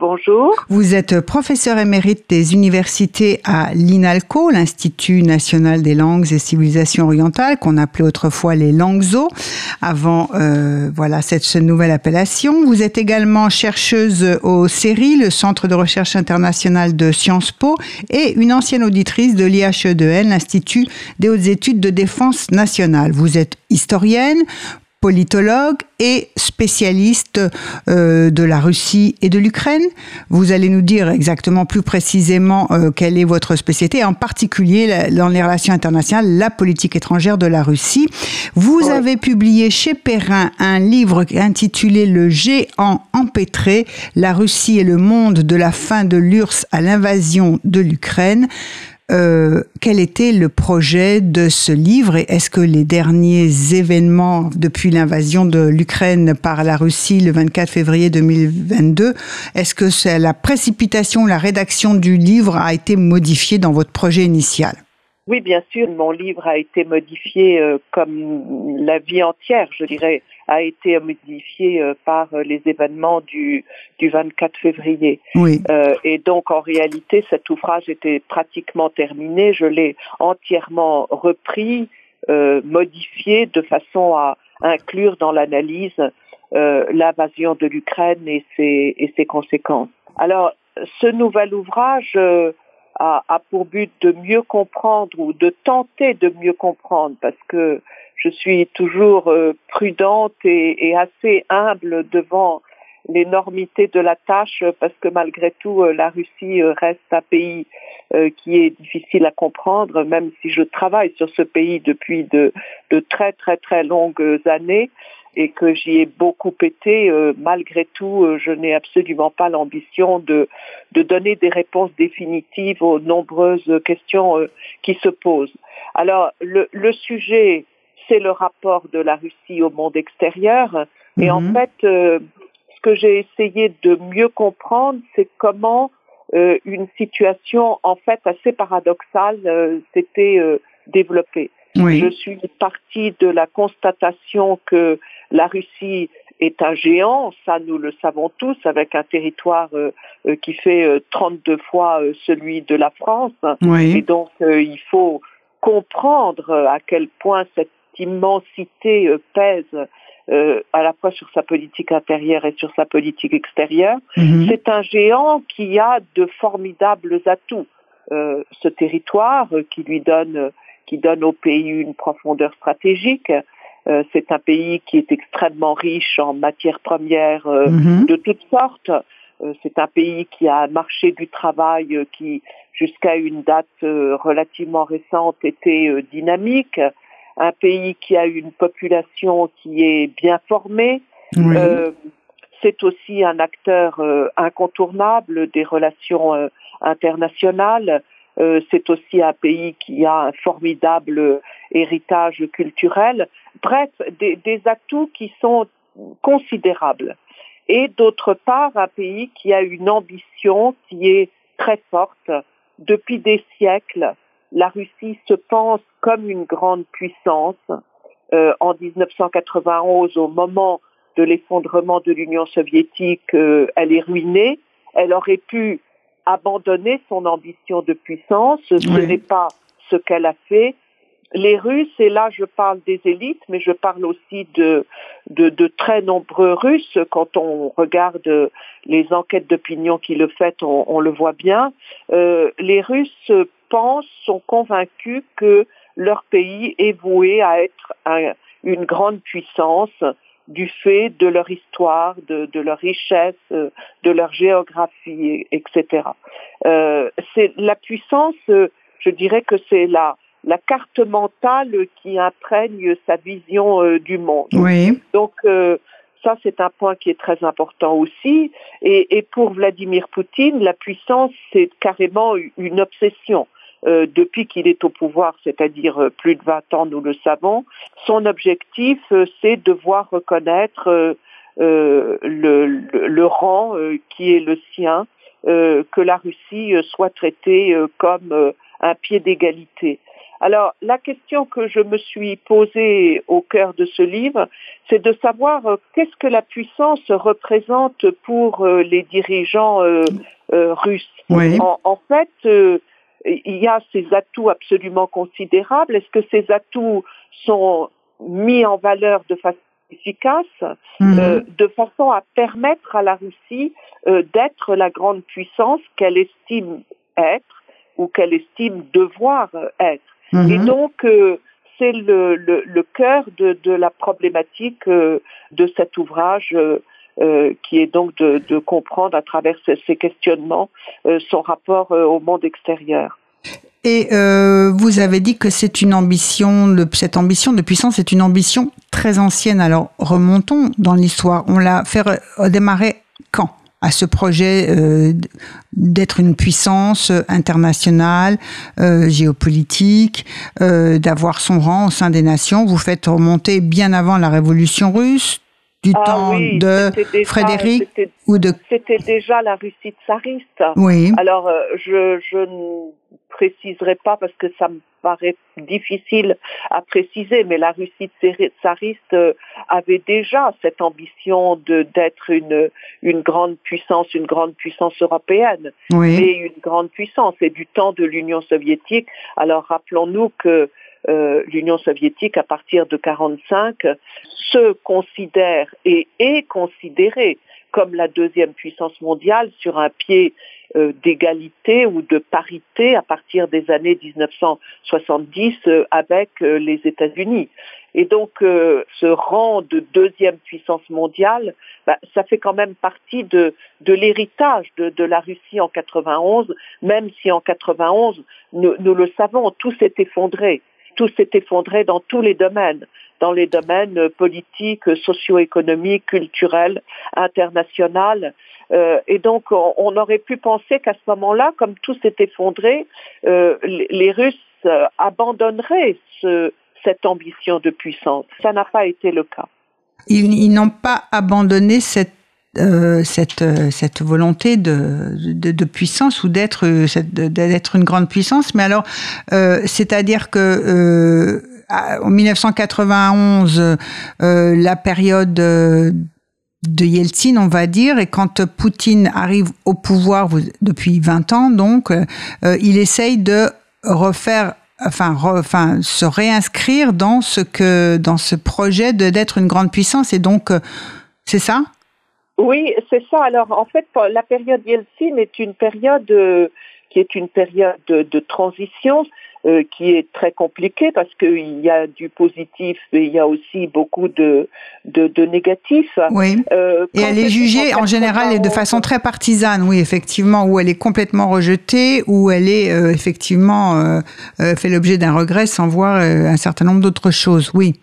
Bonjour. Vous êtes professeur émérite des universités à l'INALCO, l'Institut national des langues et civilisations orientales, qu'on appelait autrefois les Langso, avant euh, voilà cette nouvelle appellation. Vous êtes également chercheuse au CERI, le Centre de recherche international de Sciences Po, et une ancienne auditrice de l'IHEDN, l'Institut des hautes études de défense nationale. Vous êtes historienne, politologue et spécialiste euh, de la Russie et de l'Ukraine. Vous allez nous dire exactement plus précisément euh, quelle est votre spécialité, en particulier dans les relations internationales, la politique étrangère de la Russie. Vous avez publié chez Perrin un livre intitulé Le géant empêtré, la Russie et le monde de la fin de l'URSS à l'invasion de l'Ukraine. Euh, quel était le projet de ce livre et est-ce que les derniers événements depuis l'invasion de l'Ukraine par la Russie le 24 février 2022, est-ce que c'est la précipitation, la rédaction du livre a été modifiée dans votre projet initial? Oui, bien sûr, mon livre a été modifié euh, comme la vie entière, je dirais, a été modifié euh, par euh, les événements du, du 24 février. Oui. et donc, en réalité, cet ouvrage était pratiquement terminé. Je l'ai entièrement repris, modifié de façon à inclure dans l'analyse l'invasion de l'Ukraine et ses, et ses conséquences. Alors, ce nouvel ouvrage a, pour but de mieux comprendre ou de tenter de mieux comprendre parce que je suis toujours euh, prudente et, assez humble devant l'énormité de la tâche parce que malgré tout euh, la Russie euh, reste un pays qui est difficile à comprendre même si je travaille sur ce pays depuis de, de très très très longues années et que j'y ai beaucoup été, malgré tout, je n'ai absolument pas l'ambition de, de donner des réponses définitives aux nombreuses questions qui se posent. Alors, le, le sujet, c'est le rapport de la Russie au monde extérieur. Et en mhm. fait, ce que j'ai essayé de mieux comprendre, c'est comment une situation, en fait, assez paradoxale s'était développée. Je suis partie de la constatation que la Russie est un géant, ça nous le savons tous, avec un territoire euh, euh, qui fait 32 euh, fois celui de la France. Et donc il faut comprendre à quel point cette immensité pèse à la fois sur sa politique intérieure et sur sa politique extérieure. Mhm. C'est un géant qui a de formidables atouts. ce territoire qui lui donne qui donne au pays une profondeur stratégique. Euh, c'est un pays qui est extrêmement riche en matières premières euh, mhm. de toutes sortes. Euh, c'est un pays qui a un marché du travail qui, jusqu'à une date relativement récente, était dynamique. Un pays qui a une population qui est bien formée. c'est aussi un acteur incontournable des relations internationales. Euh, c'est aussi un pays qui a un formidable héritage culturel. Bref, des, des atouts qui sont considérables. Et d'autre part, un pays qui a une ambition qui est très forte. Depuis des siècles, la Russie se pense comme une grande puissance. Euh, en 1991, au moment de l'effondrement de l'Union soviétique, euh, elle est ruinée. Elle aurait pu abandonner son ambition de puissance. Ce n'est pas ce qu'elle a fait. Les Russes, et là je parle des élites, mais je parle aussi de, de, très nombreux Russes, quand on regarde les enquêtes d'opinion qui le font, on, le voit bien, euh, les Russes pensent, sont convaincus que leur pays est voué à être une grande puissance du fait de leur histoire, de, leur richesse, euh, de leur géographie, etc. Euh, c'est la puissance, euh, je dirais que c'est la, la carte mentale qui imprègne sa vision du monde. Oui. Donc ça, c'est un point qui est très important aussi. Et, et pour Vladimir Poutine, la puissance, c'est carrément une obsession. Depuis qu'il est au pouvoir, c'est-à-dire plus de 20 ans, nous le savons. Son objectif, c'est de voir reconnaître le, le, rang qui est le sien, que la Russie soit traitée comme un pied d'égalité. Alors, la question que je me suis posée au cœur de ce livre, c'est de savoir euh, qu'est-ce que la puissance représente pour euh, les dirigeants euh, russes. En, fait, il y a ces atouts absolument considérables. Est-ce que ces atouts sont mis en valeur de façon efficace, mhm. de façon à permettre à la Russie d'être la grande puissance qu'elle estime être ou qu'elle estime devoir être? Et mhm. donc, euh, c'est le, le, le, cœur de, de, la problématique euh, de cet ouvrage. Euh, qui est donc de, comprendre à travers ces, questionnements son rapport au monde extérieur. Et vous avez dit que c'est une ambition, cette ambition de puissance est une ambition très ancienne. Alors remontons dans l'histoire. On l'a fait démarrer quand? À ce projet euh, d'être une puissance internationale, euh, géopolitique, euh, d'avoir son rang au sein des nations. Vous faites remonter bien avant la révolution russe, du ah temps de Frédéric ou de... C'était déjà la Russie tsariste. Oui. Alors, euh, je, je ne préciserai pas parce que ça me paraît difficile à préciser, mais la Russie tsariste euh, avait déjà cette ambition de d'être une une grande puissance, une grande puissance européenne, oui. et une grande puissance. Et du temps de l'Union soviétique. Alors rappelons-nous que euh, l'Union soviétique, à partir de 1945, se considère et est considérée comme la deuxième puissance mondiale sur un pied euh, d'égalité ou de parité à partir des années 1970 euh, avec les États-Unis. Et donc ce rang de deuxième puissance mondiale, bah, ça fait quand même partie de, de l'héritage de, de, la Russie en 91, même si en 91, nous, nous le savons, tout s'est effondré tout s'est effondré dans tous les domaines, dans les domaines politiques, socio-économiques, culturels, internationaux. Euh, et donc, on, aurait pu penser qu'à ce moment-là, comme tout s'est effondré, euh, les, Russes euh, abandonneraient cette ambition de puissance. Ça n'a pas été le cas. ils n'ont pas abandonné cette euh, cette, euh, cette volonté de, de, puissance ou d'être euh, d'être une grande puissance. Mais alors, c'est-à-dire que en 1991, la période de Yeltsin, on va dire, et quand Poutine arrive au pouvoir depuis 20 ans, donc, il essaye de refaire enfin, enfin, se réinscrire dans ce que, dans ce projet d'être une grande puissance. Et donc, c'est ça? Oui, c'est ça. Alors, en fait, la période Yeltsin est une période euh, qui est une période de, transition euh, qui est très compliquée parce qu'il y a du positif et il y a aussi beaucoup de, de, de négatifs. Oui. Euh, et elle est jugée en général de façon très partisane, oui, effectivement, où elle est complètement rejetée, où elle est effectivement fait l'objet d'un regret sans voir un certain nombre d'autres choses, oui.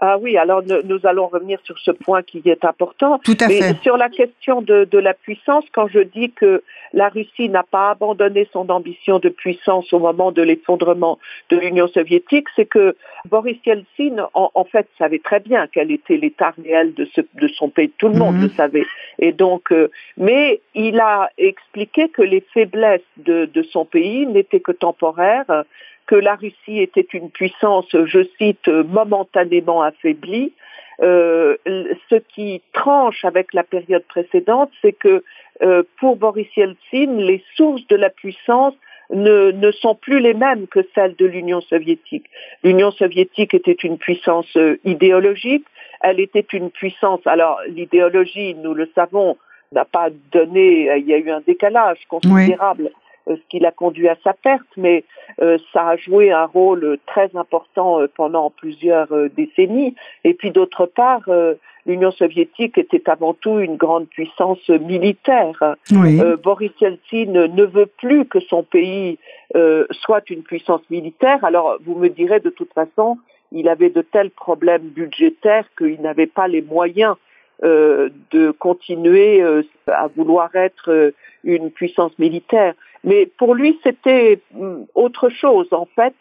Ah oui, alors nous allons revenir sur ce point qui est important. Tout à fait. Sur la question de, de, la puissance, quand je dis que la Russie n'a pas abandonné son ambition de puissance au moment de l'effondrement de l'Union soviétique, c'est que Boris Yeltsin, en, fait, savait très bien quel était l'état réel de, ce, de, son pays. Tout le monde mhm. le savait. Et donc, euh, mais il a expliqué que les faiblesses de, de son pays n'étaient que temporaires que la Russie était une puissance, je cite, momentanément affaiblie. Euh, ce qui tranche avec la période précédente, c'est que euh, pour Boris Yeltsin, les sources de la puissance ne, ne, sont plus les mêmes que celles de l'Union soviétique. L'Union soviétique était une puissance euh, idéologique, elle était une puissance, alors l'idéologie, nous le savons, n'a pas donné, il y a eu un décalage considérable. Euh, ce qui l'a conduit à sa perte, mais euh, ça a joué un rôle très important euh, pendant plusieurs décennies. Et puis d'autre part, l'Union soviétique était avant tout une grande puissance militaire. Boris Yeltsin ne veut plus que son pays soit une puissance militaire. Alors vous me direz de toute façon, il avait de tels problèmes budgétaires qu'il n'avait pas les moyens de continuer à vouloir être une puissance militaire. Mais pour lui, c'était hum, autre chose. En fait,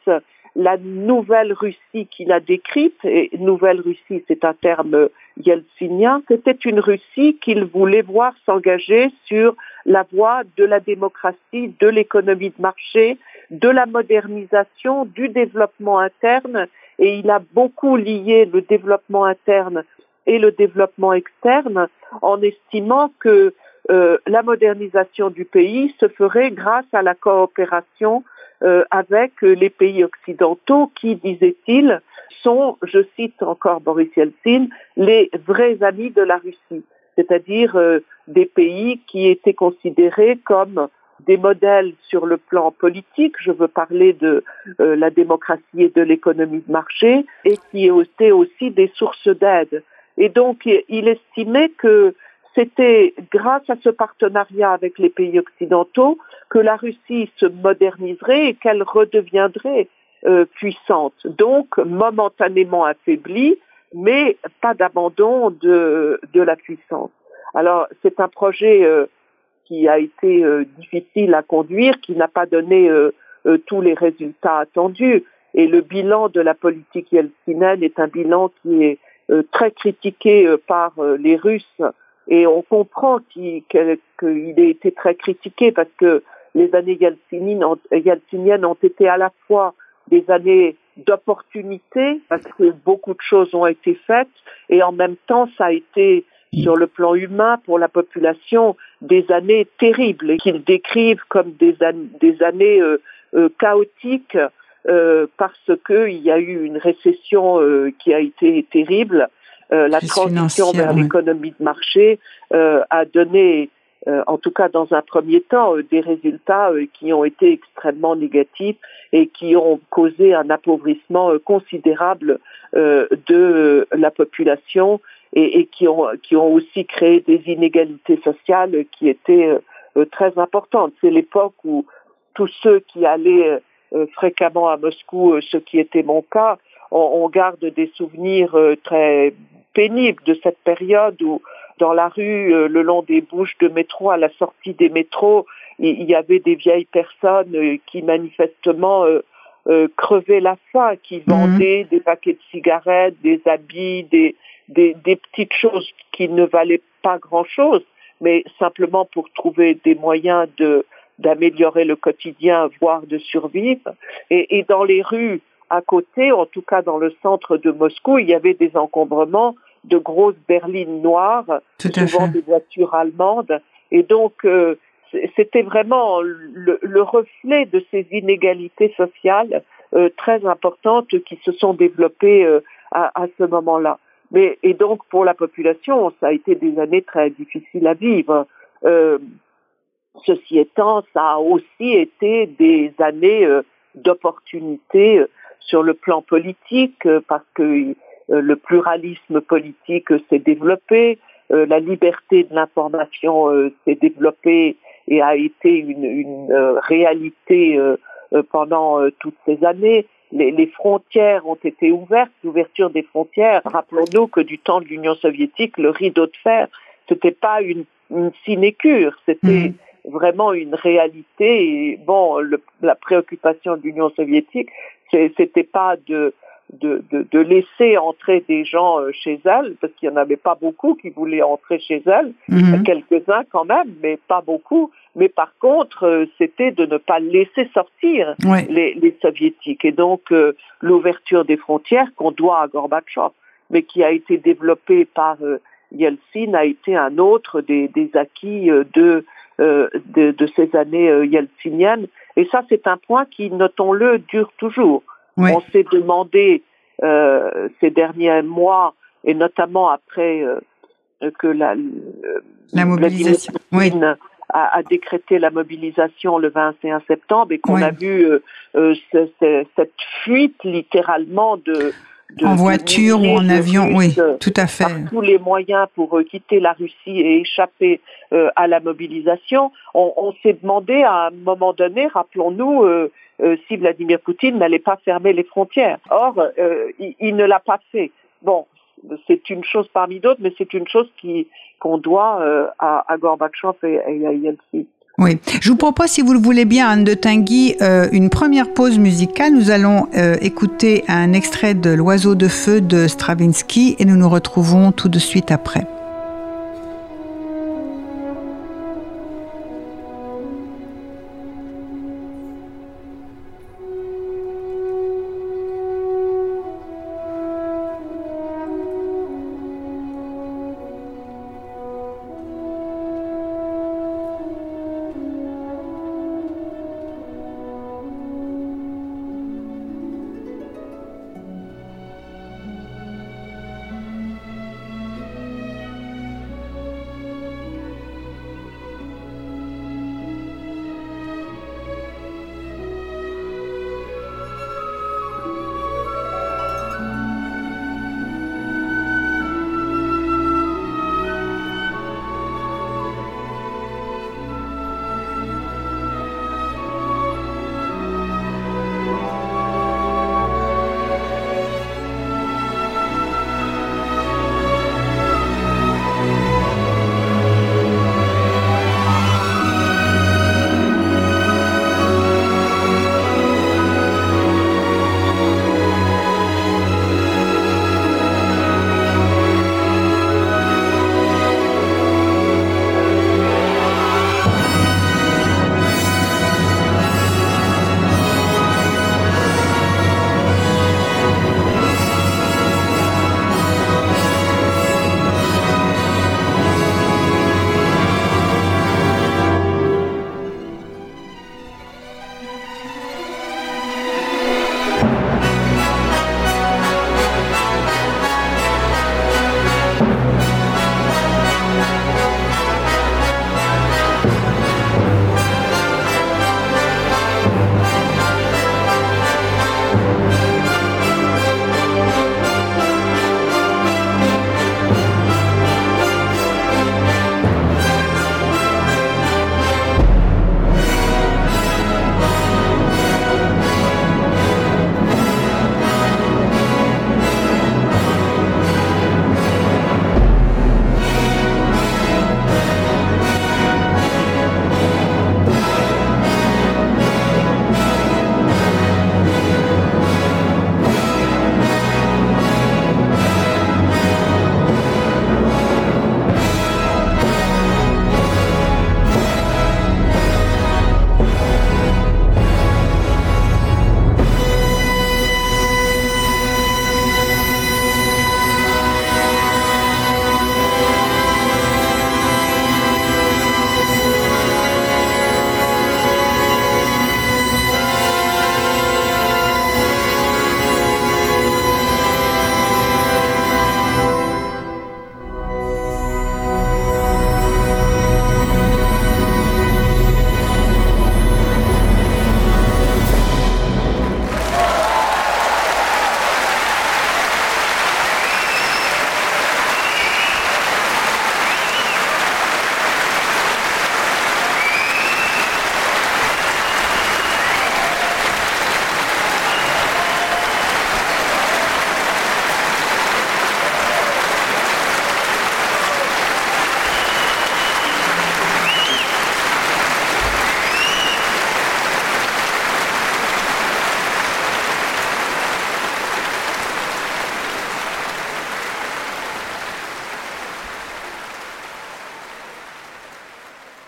la nouvelle Russie qu'il a décrite, et nouvelle Russie, c'est un terme yeltsinien, c'était une Russie qu'il voulait voir s'engager sur la voie de la démocratie, de l'économie de marché, de la modernisation, du développement interne, et il a beaucoup lié le développement interne et le développement externe en estimant que euh, la modernisation du pays se ferait grâce à la coopération euh, avec les pays occidentaux qui, disait-il, sont, je cite encore Boris Yeltsin, les vrais amis de la Russie, c'est-à-dire euh, des pays qui étaient considérés comme des modèles sur le plan politique, je veux parler de la démocratie et de l'économie de marché, et qui étaient aussi des sources d'aide. Et donc, il estimait que c'était grâce à ce partenariat avec les pays occidentaux que la Russie se moderniserait et qu'elle redeviendrait euh, puissante. Donc, momentanément affaiblie, mais pas d'abandon de, la puissance. Alors, c'est un projet euh, qui a été euh, difficile à conduire, qui n'a pas donné tous les résultats attendus. Et le bilan de la politique yeltsinienne est un bilan qui est très critiqué par les Russes. Et on comprend qu'il ait été très critiqué parce que les années yeltsiniennes ont été à la fois des années d'opportunité parce que beaucoup de choses ont été faites et en même temps ça a été sur le plan humain pour la population des années terribles qu'ils décrivent comme des, années euh, euh, chaotiques euh, parce qu'il y a eu une récession qui a été terrible euh, la transition vers l'économie de marché euh, a donné, euh, en tout cas dans un premier temps, des résultats qui ont été extrêmement négatifs et qui ont causé un appauvrissement considérable de la population et, et, qui, ont, qui ont aussi créé des inégalités sociales qui étaient très importantes. C'est l'époque où tous ceux qui allaient fréquemment à Moscou, ce qui était mon cas, on, garde des souvenirs très pénible de cette période où dans la rue, euh, le long des bouches de métro, à la sortie des métros, il y avait des vieilles personnes euh, qui manifestement euh, crevaient la faim, qui mhm. vendaient des paquets de cigarettes, des habits, des, des, petites choses qui ne valaient pas grand-chose, mais simplement pour trouver des moyens de d'améliorer le quotidien, voire de survivre. Et, et dans les rues à côté, en tout cas dans le centre de Moscou, il y avait des encombrements de grosses berlines noires, souvent des voitures allemandes. Et donc, euh, c'était vraiment le, reflet de ces inégalités sociales euh, très importantes qui se sont développées euh, à, ce moment-là. Mais et donc pour la population, ça a été des années très difficiles à vivre. Ceci étant, ça a aussi été des années d'opportunités sur le plan politique parce que euh, le pluralisme politique s'est développé, euh, la liberté de l'information euh, s'est développée et a été une, réalité pendant toutes ces années. Les, les, frontières ont été ouvertes, l'ouverture des frontières. Rappelons-nous que du temps de l'Union soviétique, le rideau de fer, c'était pas une, une sinécure, c'était mmh. Vraiment une réalité. Et bon, le, la préoccupation de l'Union soviétique, c'était pas de de, de, laisser entrer des gens euh, chez elle, parce qu'il n'y en avait pas beaucoup qui voulaient entrer chez elle, mhm. quelques-uns quand même, mais pas beaucoup. Mais par contre, euh, c'était de ne pas laisser sortir les, les, soviétiques. Et donc, euh, l'ouverture des frontières qu'on doit à Gorbatchev, mais qui a été développée par Yeltsin, a été un autre des, des acquis de, de, de, ces années yeltsiniennes. Et ça, c'est un point qui, notons-le, dure toujours. On s'est demandé euh, ces derniers mois, et notamment après euh, que la, la mobilisation a, décrété la mobilisation le 21 septembre et qu'on a vu euh, cette fuite littéralement de, en voiture ou en avion, oui, tout à fait. Par tous les moyens pour quitter la Russie et échapper à la mobilisation. On, on s'est demandé à un moment donné, rappelons-nous, euh, si Vladimir Poutine n'allait pas fermer les frontières. Or, euh, il, ne l'a pas fait. Bon, c'est une chose parmi d'autres, mais c'est une chose qui qu'on doit euh, à, à Gorbatchev et, à Yeltsin. Oui, je vous propose, si vous le voulez bien, Anne de Tinguy, euh, une première pause musicale. Nous allons euh, écouter un extrait de L'oiseau de feu de Stravinsky et nous nous retrouvons tout de suite après.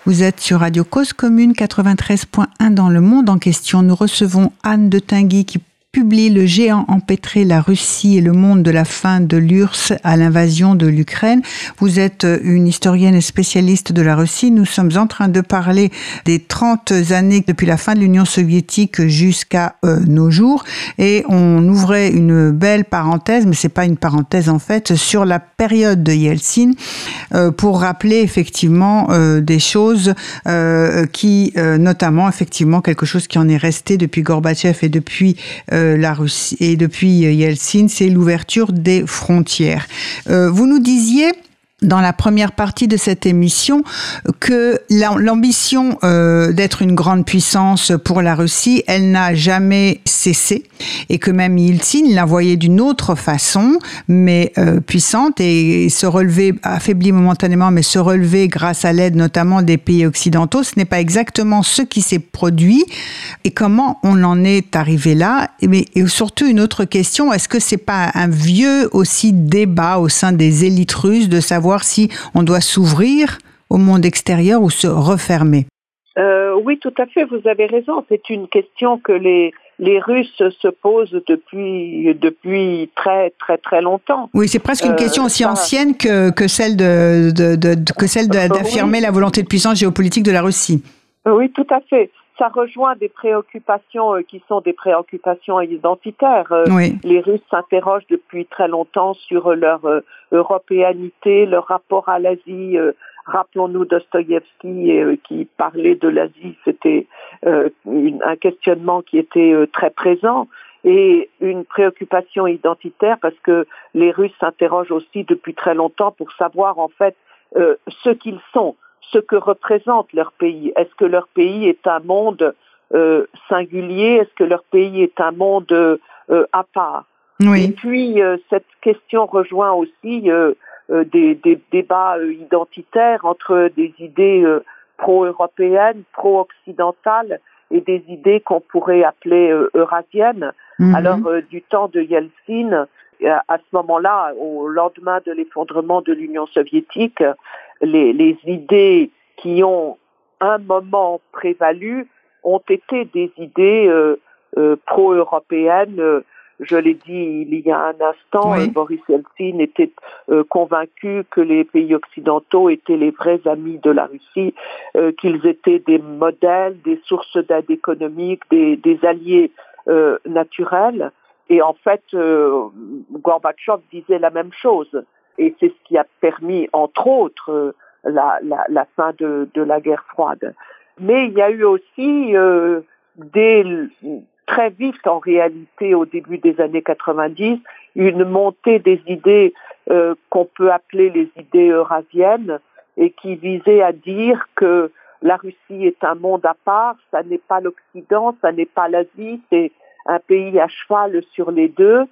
Vous êtes sur Radio Cause Commune 93.1 dans le monde en question. Nous recevons Anne de Tinguy qui publie Le géant empêtré, la Russie et le monde de la fin de l'URSS à l'invasion de l'Ukraine. Vous êtes une historienne et spécialiste de la Russie. Nous sommes en train de parler des 30 années depuis la fin de l'Union soviétique jusqu'à euh, nos jours. Et on ouvrait une belle parenthèse, mais c'est pas une parenthèse en fait, sur la période de Yeltsin euh, pour rappeler effectivement euh, des choses qui, notamment effectivement quelque chose qui en est resté depuis Gorbatchev et depuis euh, la Russie et depuis euh, Yeltsin, c'est l'ouverture des frontières. Euh, vous nous disiez dans la première partie de cette émission que l'ambition euh, d'être une grande puissance pour la Russie, elle n'a jamais cessé et que même Yeltsin la voyait d'une autre façon, mais euh, puissante et se relever, affaibli momentanément, mais se relever grâce à l'aide notamment des pays occidentaux. Ce n'est pas exactement ce qui s'est produit et comment on en est arrivé là. Mais et surtout une autre question, est-ce que c'est pas un vieux aussi débat au sein des élites russes de savoir si on doit s'ouvrir au monde extérieur ou se refermer. Euh, oui, tout à fait, vous avez raison. C'est une question que les, les Russes se posent depuis, depuis très très très longtemps. Oui, c'est presque une euh, question aussi ancienne que, que celle de, que celle d'affirmer la volonté de puissance géopolitique de la Russie. Oui, tout à fait ça rejoint des préoccupations euh, qui sont des préoccupations identitaires. Euh, les Russes s'interrogent depuis très longtemps sur leur euh, européanité, leur rapport à l'Asie. Rappelons-nous Dostoïevski qui parlait de l'Asie, c'était un questionnement qui était très présent et une préoccupation identitaire parce que les Russes s'interrogent aussi depuis très longtemps pour savoir en fait ce qu'ils sont ce que représente leur pays. Est-ce que leur pays est un monde euh, singulier? Est-ce que leur pays est un monde euh, à part? Et puis, euh, cette question rejoint aussi des, des, débats identitaires entre des idées pro-européennes, pro-occidentales et des idées qu'on pourrait appeler eurasiennes. Mhm. Alors, du temps de Yeltsin, à ce moment-là, au lendemain de l'effondrement de l'Union soviétique, les, les, idées qui ont un moment prévalu ont été des idées euh, euh, pro-européennes. Je l'ai dit il y a un instant, Boris Yeltsin était euh, convaincu que les pays occidentaux étaient les vrais amis de la Russie, qu'ils étaient des modèles, des sources d'aide économique, des, des alliés naturels. Et en fait, Gorbatchev disait la même chose et c'est ce qui a permis, entre autres, euh, la, la, la fin de, de, la guerre froide. Mais il y a eu aussi, euh, très vite en réalité, au début des années 90, une montée des idées euh, qu'on peut appeler les idées eurasiennes et qui visaient à dire que la Russie est un monde à part, ça n'est pas l'Occident, ça n'est pas l'Asie, c'est un pays à cheval sur les deux,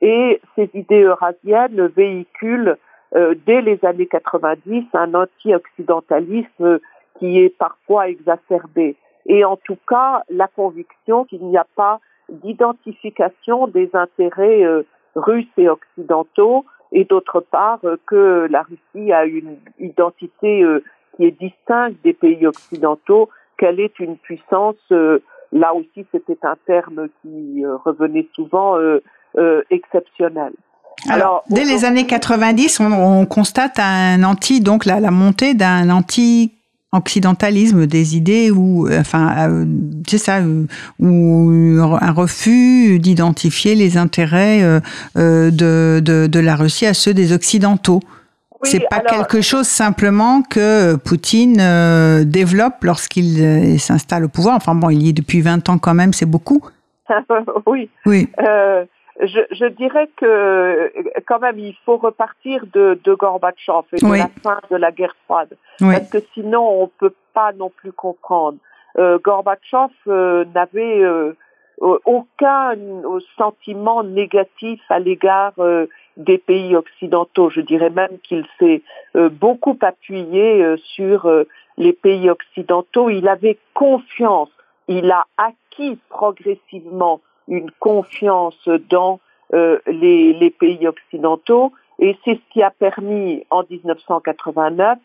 et ces idées eurasiennes véhiculent euh, dès les années 90 un anti-occidentalisme qui est parfois exacerbé. Et en tout cas, la conviction qu'il n'y a pas d'identification des intérêts euh, russes et occidentaux, et d'autre part euh, que la Russie a une identité qui est distincte des pays occidentaux, qu'elle est une puissance, là aussi c'était un terme qui revenait souvent, euh, exceptionnel. Alors, dès les années 90, on, constate un anti, donc la, la montée d'un anti occidentalisme des idées ou enfin euh, c'est ça ou un refus d'identifier les intérêts euh, de, de, de, la Russie à ceux des occidentaux. c'est pas quelque chose simplement que Poutine développe lorsqu'il s'installe au pouvoir. Enfin bon, il y est depuis 20 ans quand même, c'est beaucoup. oui. Oui je, je, dirais que quand même il faut repartir de, de Gorbatchev et de la fin de la guerre froide, parce que sinon on peut pas non plus comprendre. Euh, Gorbatchev euh, n'avait euh, aucun sentiment négatif à l'égard euh, des pays occidentaux. Je dirais même qu'il s'est beaucoup appuyé sur les pays occidentaux. Il avait confiance. Il a acquis progressivement une confiance dans euh, les, les, pays occidentaux et c'est ce qui a permis en 1989,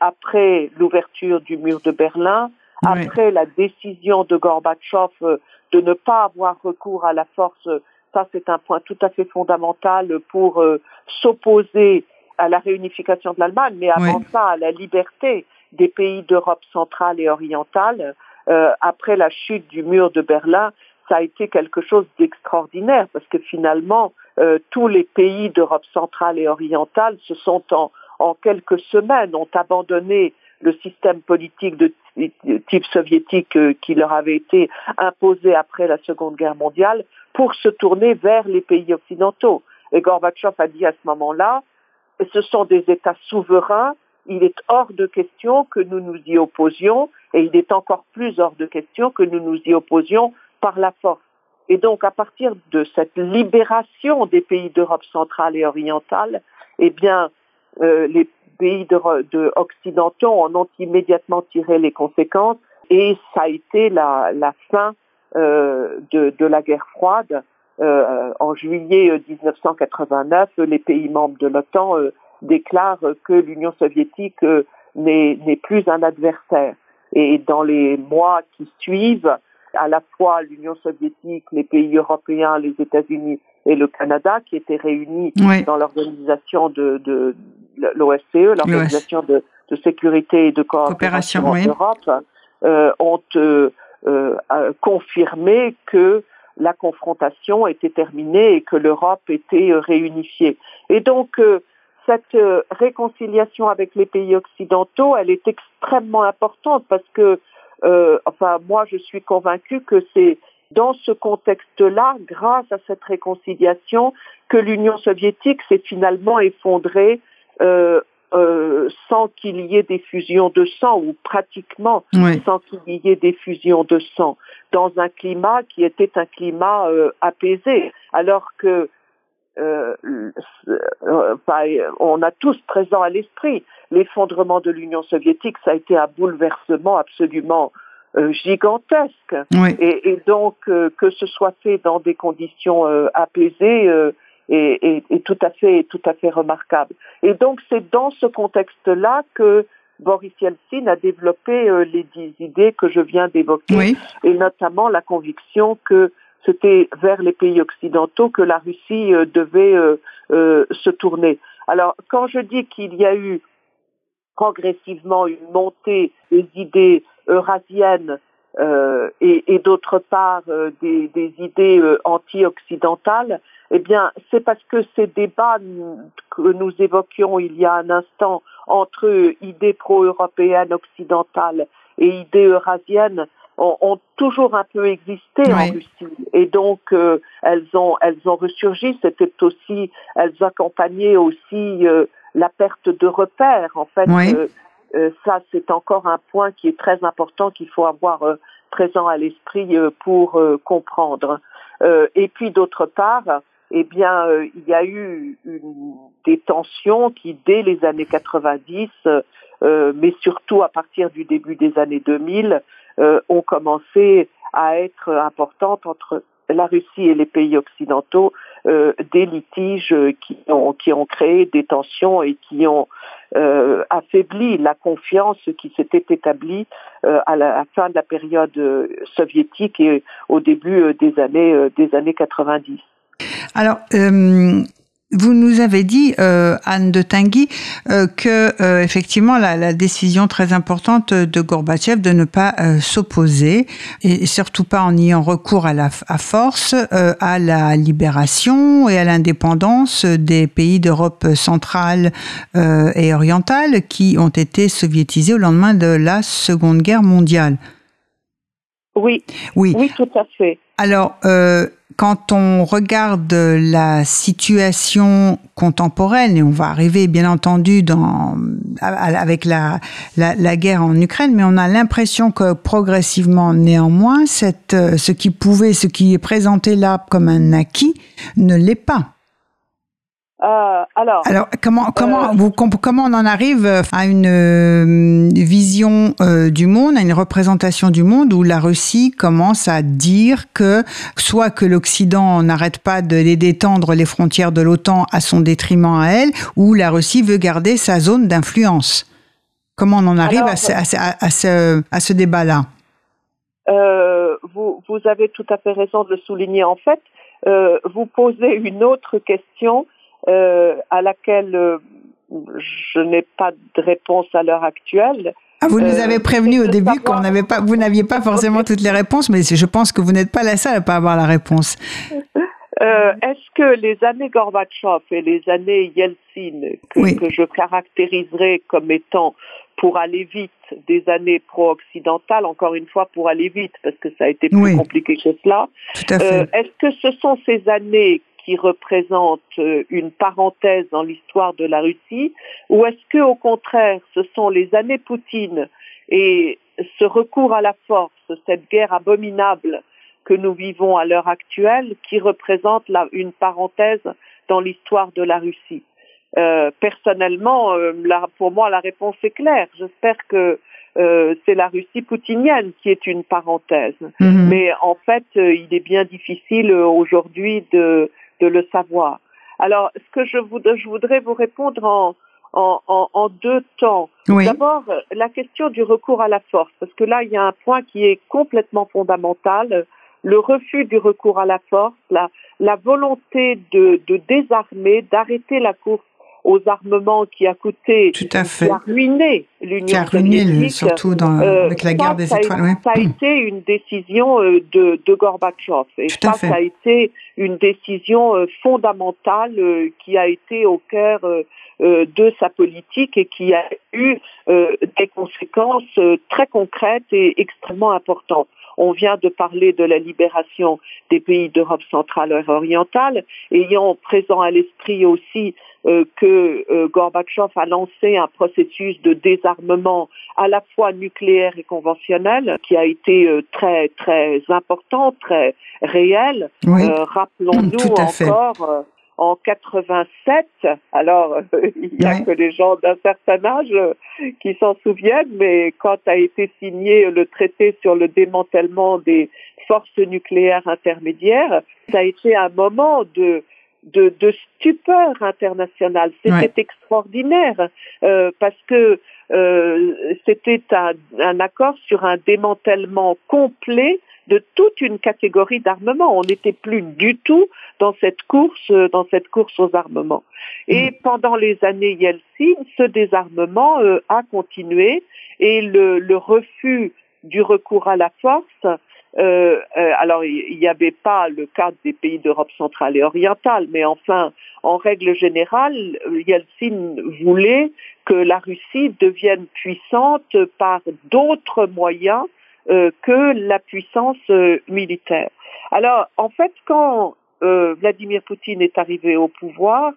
après l'ouverture du mur de Berlin, après la décision de Gorbatchev euh, de ne pas avoir recours à la force, ça c'est un point tout à fait fondamental pour euh, s'opposer à la réunification de l'Allemagne, mais avant ça à la liberté des pays d'Europe centrale et orientale. Euh, après la chute du mur de Berlin, ça a été quelque chose d'extraordinaire parce que finalement, euh, tous les pays d'Europe centrale et orientale se sont en, en quelques semaines ont abandonné le système politique de type soviétique euh, qui leur avait été imposé après la Seconde Guerre mondiale pour se tourner vers les pays occidentaux. Et Gorbatchev a dit à ce moment-là, ce sont des États souverains. Il est hors de question que nous nous y opposions et il est encore plus hors de question que nous nous y opposions par la force. Et donc, à partir de cette libération des pays d'Europe centrale et orientale, eh bien, euh, les pays de, occidentaux en ont immédiatement tiré les conséquences et ça a été la, fin euh, de, la guerre froide. Euh, en juillet 1989, les pays membres de l'OTAN déclarent que l'Union soviétique n'est plus un adversaire. Et dans les mois qui suivent, à la fois l'Union soviétique, les pays européens, les États-Unis et le Canada, qui étaient réunis dans l'organisation de, de, l'OSCE, l'organisation de, de, sécurité et de coopération, en Europe, euh, ont euh, euh, confirmé que la confrontation était terminée et que l'Europe était réunifiée. Et donc, cette réconciliation avec les pays occidentaux, elle est extrêmement importante parce que euh, enfin, moi, je suis convaincue que c'est dans ce contexte-là, grâce à cette réconciliation, que l'Union soviétique s'est finalement effondrée euh, euh, sans qu'il y ait des fusions de sang, ou pratiquement sans qu'il y ait des fusions de sang, dans un climat qui était un climat apaisé, alors que euh, on a tous présent à l'esprit l'effondrement de l'Union soviétique, ça a été un bouleversement absolument euh, gigantesque. Et, donc euh, que ce soit fait dans des conditions apaisées est, tout à fait tout à fait remarquable. Et donc c'est dans ce contexte-là que Boris Yeltsin a développé les dix idées que je viens d'évoquer, et notamment la conviction que c'était vers les pays occidentaux que la Russie euh, devait euh, euh, se tourner. Alors, quand je dis qu'il y a eu progressivement une montée des idées eurasiennes et, d'autre part des, idées anti-occidentales, eh bien, c'est parce que ces débats que nous évoquions il y a un instant entre idées pro-européennes occidentales et idées eurasiennes ont, toujours un peu existé en Russie et donc euh, elles ont elles ont ressurgi. C'était aussi elles accompagnaient aussi euh, la perte de repères. En fait, euh, ça c'est encore un point qui est très important qu'il faut avoir présent à l'esprit pour comprendre. et puis d'autre part, eh bien, il y a eu une, des tensions qui, dès les années 90, mais surtout à partir du début des années 2000, euh, ont commencé à être importantes entre la Russie et les pays occidentaux, euh, des litiges qui ont, qui ont créé des tensions et qui ont euh, affaibli la confiance qui s'était établie à la fin de la période soviétique et au début des années des années 90. Alors, vous nous avez dit, euh, Anne de Tinguy, euh, que euh, effectivement la, décision très importante de Gorbatchev de ne pas s'opposer et surtout pas en ayant recours à la à force à la libération et à l'indépendance des pays d'Europe centrale et orientale qui ont été soviétisés au lendemain de la Seconde Guerre mondiale. Oui, oui, oui, tout à fait. Alors, quand on regarde la situation contemporaine, et on va arriver bien entendu dans, avec la, guerre en Ukraine, mais on a l'impression que progressivement, néanmoins, cette, ce qui pouvait, ce qui est présenté là comme un acquis, ne l'est pas. Euh, alors, alors, comment comment euh, vous comment on en arrive euh, à une vision du monde, à une représentation du monde où la Russie commence à dire que soit que l'Occident n'arrête pas de d'étendre les frontières de l'OTAN à son détriment à elle, ou la Russie veut garder sa zone d'influence. Comment on en arrive à, ce, à, ce, à ce débat-là? Vous, vous avez tout à fait raison de le souligner. En fait, vous posez une autre question euh, à laquelle euh, je n'ai pas de réponse à l'heure actuelle. Ah, vous nous avez euh, prévenu au début qu'on n'avait pas, vous n'aviez pas forcément toutes les réponses, mais je pense que vous n'êtes pas la seule à ne pas avoir la réponse. Est-ce que les années Gorbatchev et les années Yeltsin, que, que je caractériserais comme étant pour aller vite des années pro-occidentales, encore une fois pour aller vite, parce que ça a été plus compliqué que cela, est-ce que ce sont ces années qui représente euh, une parenthèse dans l'histoire de la Russie, ou est-ce que au contraire, ce sont les années Poutine et ce recours à la force, cette guerre abominable que nous vivons à l'heure actuelle, qui représente une parenthèse dans l'histoire de la Russie? Euh, personnellement, euh, pour moi, la réponse est claire. J'espère que euh, c'est la Russie poutinienne qui est une parenthèse. Mhm. Mais en fait, il est bien difficile aujourd'hui de, de le savoir. Alors, ce que je, voudrais, je voudrais vous répondre en, en, en, deux temps. D'abord, la question du recours à la force, parce que là, il y a un point qui est complètement fondamental, le refus du recours à la force, la, la volonté de, de désarmer, d'arrêter la course aux armements qui a coûté, Tout à fait. qui a ruiné l'Union Qui a ruiné, surtout dans, euh, avec la guerre des étoiles. Ça a été une décision euh, de, de Gorbatchev. Et ça, ça a été une décision euh, fondamentale qui a été au cœur de sa politique et qui a eu des conséquences très concrètes et extrêmement importantes. On vient de parler de la libération des pays d'Europe centrale et orientale, ayant présent à l'esprit aussi que euh, Gorbatchev a lancé un processus de désarmement à la fois nucléaire et conventionnel qui a été euh, très très important, très réel. Rappelons-nous encore en 87. Alors, il n'y a que les gens d'un certain âge qui s'en souviennent, mais quand a été signé le traité sur le démantèlement des forces nucléaires intermédiaires, ça a été un moment de de, stupeur internationale. C'était extraordinaire euh, parce que euh, c'était un, un, accord sur un démantèlement complet de toute une catégorie d'armements. On n'était plus du tout dans cette course, dans cette course aux armements. Et mm. pendant les années Yeltsin, ce désarmement euh, a continué et le, le, refus du recours à la force. Euh, euh, alors, il n'y avait pas le cas des pays d'Europe centrale et orientale, mais enfin, en règle générale, Yeltsin voulait que la Russie devienne puissante par d'autres moyens euh, que la puissance militaire. Alors, en fait, quand Vladimir Poutine est arrivé au pouvoir,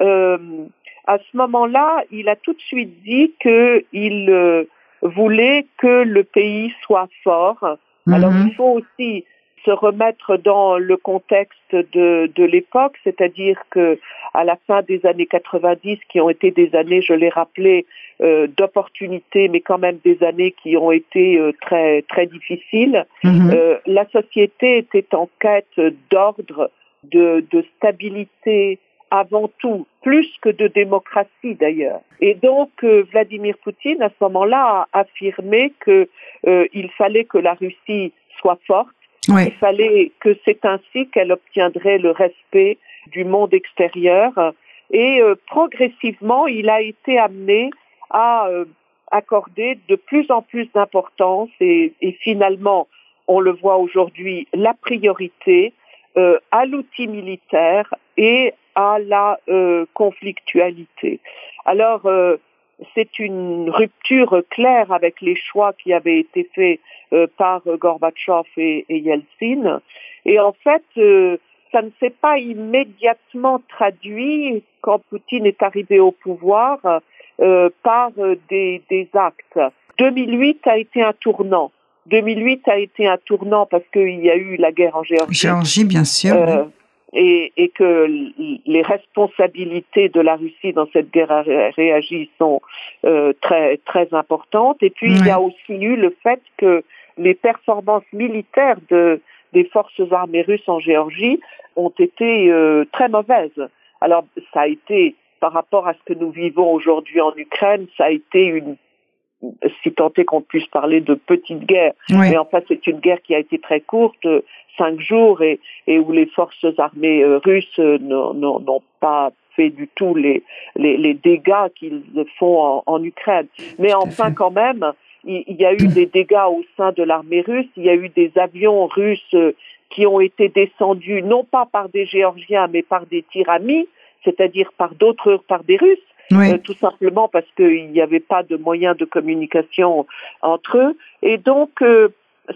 à ce moment-là, il a tout de suite dit qu'il voulait que le pays soit fort. Alors, il mhm. faut aussi se remettre dans le contexte de, de l'époque, c'est-à-dire que à la fin des années 90, qui ont été des années, je l'ai rappelé, euh, d'opportunités, mais quand même des années qui ont été euh, très très difficiles, mhm. euh, la société était en quête d'ordre, de, de stabilité, avant tout, plus que de démocratie d'ailleurs. Et donc Vladimir Poutine, à ce moment-là, a affirmé qu'il fallait que la Russie soit forte, il fallait que c'est ainsi qu'elle obtiendrait le respect du monde extérieur. Et euh, progressivement, il a été amené à euh, accorder de plus en plus d'importance et, finalement, on le voit aujourd'hui, la priorité euh, à l'outil militaire et à la conflictualité. Alors, c'est une rupture claire avec les choix qui avaient été faits euh, par Gorbatchev et, Yeltsin. Et en fait, euh, ça ne s'est pas immédiatement traduit quand Poutine est arrivé au pouvoir euh, par des, des, actes. 2008 a été un tournant. 2008 a été un tournant parce qu'il y a eu la guerre en Géorgie. Géorgie, bien sûr. Et, et, que les responsabilités de la Russie dans cette guerre à réagir sont très très importantes. Et puis il y a aussi eu le fait que les performances militaires de, des forces armées russes en Géorgie ont été euh, très mauvaises. Alors ça a été, par rapport à ce que nous vivons aujourd'hui en Ukraine, ça a été une, si tant est qu'on puisse parler de petite guerre, mais en fait c'est une guerre qui a été très courte, cinq jours, et, et où les forces armées euh, russes n'ont pas fait du tout les, les, les dégâts qu'ils font en, en Ukraine. Mais enfin quand même, il, y a eu des dégâts au sein de l'armée russe, il y a eu des avions russes euh, qui ont été descendus non pas par des Géorgiens mais par des tiramis, c'est-à-dire par d'autres, par des Russes, euh, tout simplement parce qu'il n'y avait pas de moyens de communication entre eux. Et donc, euh,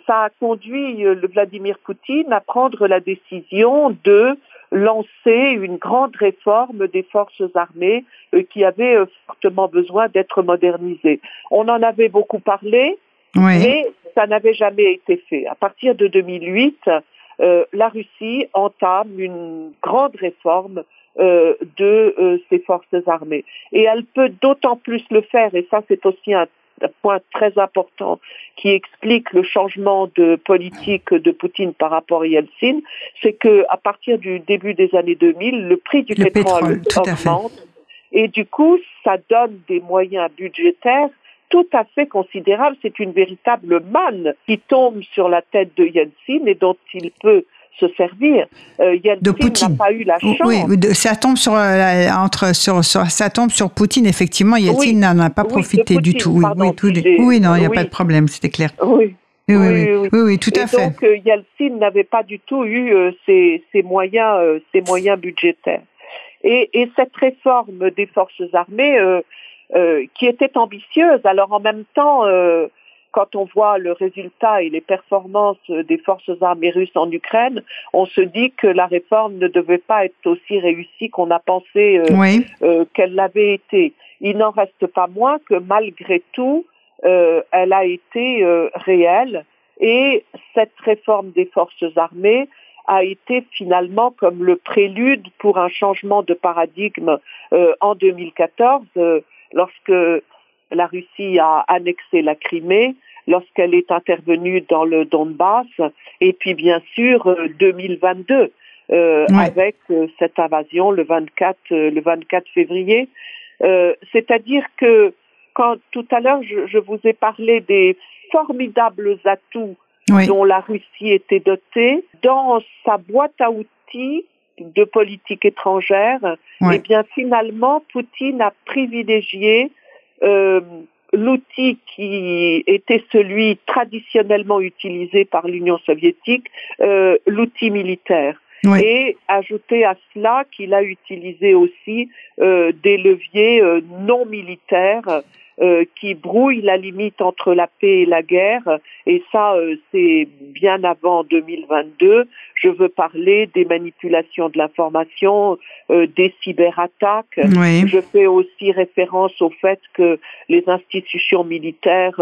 ça a conduit Vladimir Poutine à prendre la décision de lancer une grande réforme des forces armées qui avait fortement besoin d'être modernisée. On en avait beaucoup parlé, mais ça n'avait jamais été fait. À partir de 2008, euh, la Russie entame une grande réforme euh, de euh, ses forces armées. Et elle peut d'autant plus le faire, et ça c'est aussi un, point très important qui explique le changement de politique de Poutine par rapport à Yeltsin, c'est que à partir du début des années 2000, le prix du pétrole augmente et du coup, ça donne des moyens budgétaires tout à fait considérable. C'est une véritable manne qui tombe sur la tête de Yeltsin et dont il peut se servir. Euh, Yeltsin n'a pas eu la chance. Oui, ça tombe sur, euh, entre, sur, ça tombe sur Poutine. Effectivement, Yeltsin n'en a pas profité du tout. Oui, oui, non, il n'y a pas de problème, c'était clair. Oui. Oui, oui, oui, tout à fait. Donc, euh, Yeltsin n'avait pas du tout eu ses, moyens, ses moyens budgétaires. Et, et, cette réforme des forces armées, euh, qui était ambitieuse. Alors en même temps, euh, quand on voit le résultat et les performances des forces armées russes en Ukraine, on se dit que la réforme ne devait pas être aussi réussie qu'on a pensé euh, qu'elle l'avait été. Il n'en reste pas moins que malgré tout, elle a été réelle et cette réforme des forces armées a été finalement comme le prélude pour un changement de paradigme en 2014 lorsque la Russie a annexé la Crimée, lorsqu'elle est intervenue dans le Donbass, et puis bien sûr 2022 euh, euh, avec euh, cette invasion le 24 le 24 février. C'est-à-dire que quand tout à l'heure je, vous ai parlé des formidables atouts dont la Russie était dotée, dans sa boîte à outils, de politique étrangère, et eh bien finalement, Poutine a privilégié euh, l'outil qui était celui traditionnellement utilisé par l'Union soviétique, euh, l'outil militaire. Et ajouter à cela qu'il a utilisé aussi euh, des leviers non militaires euh, qui brouille la limite entre la paix et la guerre. Et ça, euh, c'est bien avant 2022. Je veux parler des manipulations de l'information, euh, des cyberattaques. Je fais aussi référence au fait que les institutions militaires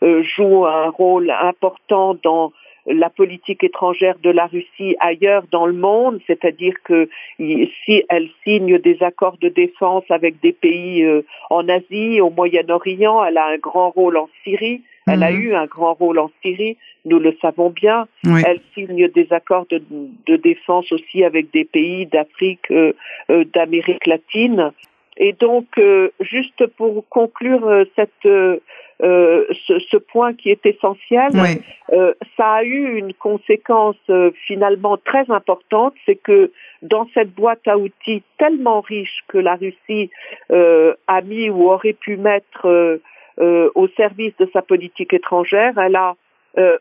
jouent un rôle important dans la politique étrangère de la Russie ailleurs dans le monde, c'est-à-dire que si elle signe des accords de défense avec des pays euh, en Asie, au Moyen-Orient, elle a un grand rôle en Syrie, elle a mhm. eu un grand rôle en Syrie, nous le savons bien. Elle signe des accords de, défense aussi avec des pays d'Afrique, euh, euh, d'Amérique latine. Et donc, juste pour conclure cette euh, ce, point qui est essentiel, euh, ça a eu une conséquence euh, finalement très importante, c'est que dans cette boîte à outils tellement riche que la Russie a mis ou aurait pu mettre au service de sa politique étrangère, elle a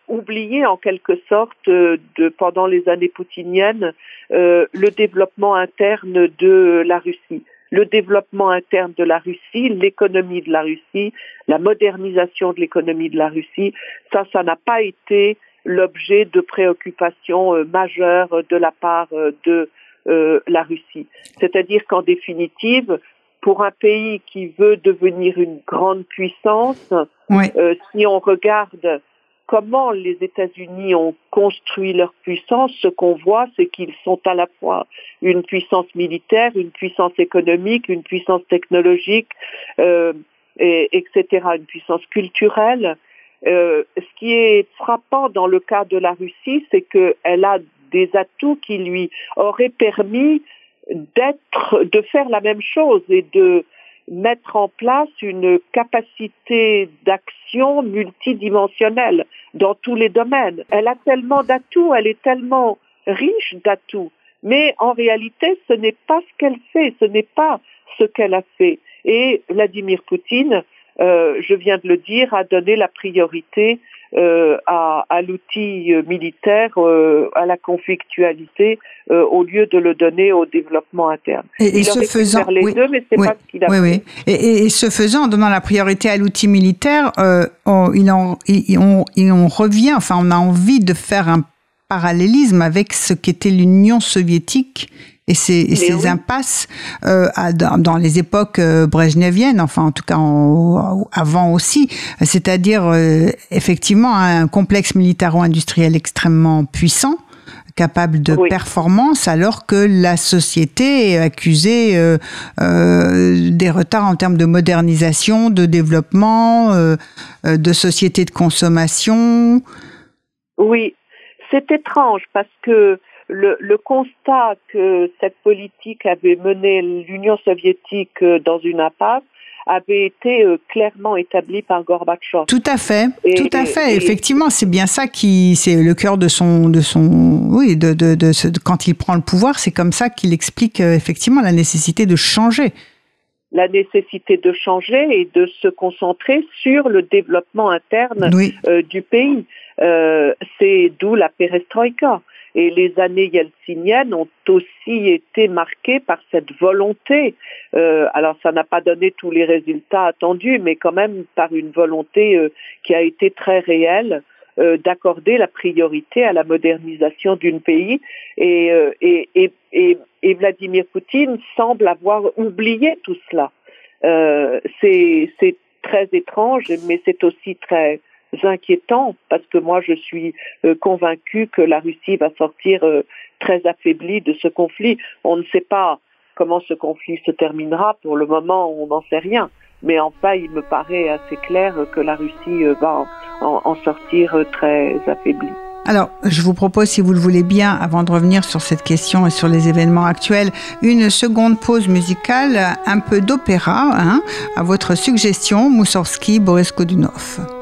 oublié en quelque sorte de, pendant les années poutiniennes le développement interne de la Russie le développement interne de la Russie, l'économie de la Russie, la modernisation de l'économie de la Russie, ça, ça n'a pas été l'objet de préoccupations euh, majeures de la part euh, de euh, la Russie. C'est-à-dire qu'en définitive, pour un pays qui veut devenir une grande puissance, si on regarde comment les États-Unis ont construit leur puissance, ce qu'on voit, c'est qu'ils sont à la fois une puissance militaire, une puissance économique, une puissance technologique, euh, et, etc., une puissance culturelle. Euh, ce qui est frappant dans le cas de la Russie, c'est qu'elle a des atouts qui lui auraient permis d'être, de faire la même chose et de mettre en place une capacité d'action multidimensionnelle dans tous les domaines. Elle a tellement d'atouts, elle est tellement riche d'atouts, mais en réalité, ce n'est pas ce qu'elle fait, ce n'est pas ce qu'elle a fait. Et Vladimir Poutine, euh, je viens de le dire, a donné la priorité euh, à, à l'outil euh, militaire, euh, à la conflictualité, euh, au lieu de le donner au développement interne. Et, et ce faisant, les oui, deux, mais c'est oui, pas ce qu'il a oui, fait. oui. Et, et- et ce faisant, en donnant la priorité à l'outil militaire, euh, on, il en, il- on, il- on revient, enfin, on a envie de faire un parallélisme avec ce qu'était l'Union soviétique et ses oui. impasses euh, à- dans, dans les époques euh, brejneviennes, enfin en tout cas en- avant aussi, c'est-à-dire euh, effectivement un complexe militaro-industriel extrêmement puissant capable de Oui. performance alors que la société est accusée euh, euh, des retards en termes de modernisation, de développement, euh, euh, de société de consommation. Oui, c'est étrange parce que le, le constat que cette politique avait mené l'Union soviétique euh, dans une impasse avait été euh, clairement établi par Gorbatchev. Tout à fait, Et- tout à fait. et- Effectivement, c'est bien ça qui, c'est le cœur de son, de son, oui, de, de, de, ce- de- quand il prend le pouvoir, c'est comme ça qu'il explique euh, effectivement la nécessité de changer. La nécessité de changer et de se concentrer sur le développement interne Oui, euh, du pays. Euh, c'est d'où la perestroïka. Et les années yeltsiniennes ont aussi été marquées par cette volonté. euh, alors ça n'a pas donné tous les résultats attendus, mais quand même par une volonté euh, qui a été très réelle euh, d'accorder la priorité à la modernisation d'un pays. Et, Vladimir Poutine semble avoir oublié tout cela. C'est très étrange, mais c'est aussi très inquiétant parce que moi je suis euh, convaincue que la Russie va sortir euh, très affaiblie de ce conflit. On ne sait pas comment ce conflit se terminera. Pour le moment, on n'en sait rien. Mais enfin, il me paraît assez clair que la Russie euh, va en, sortir très affaiblie. Alors, je vous propose, si vous le voulez bien, avant de revenir sur cette question et sur les événements actuels, une seconde pause musicale, un peu d'opéra, hein, à votre suggestion, Moussorski, Boris Godunov.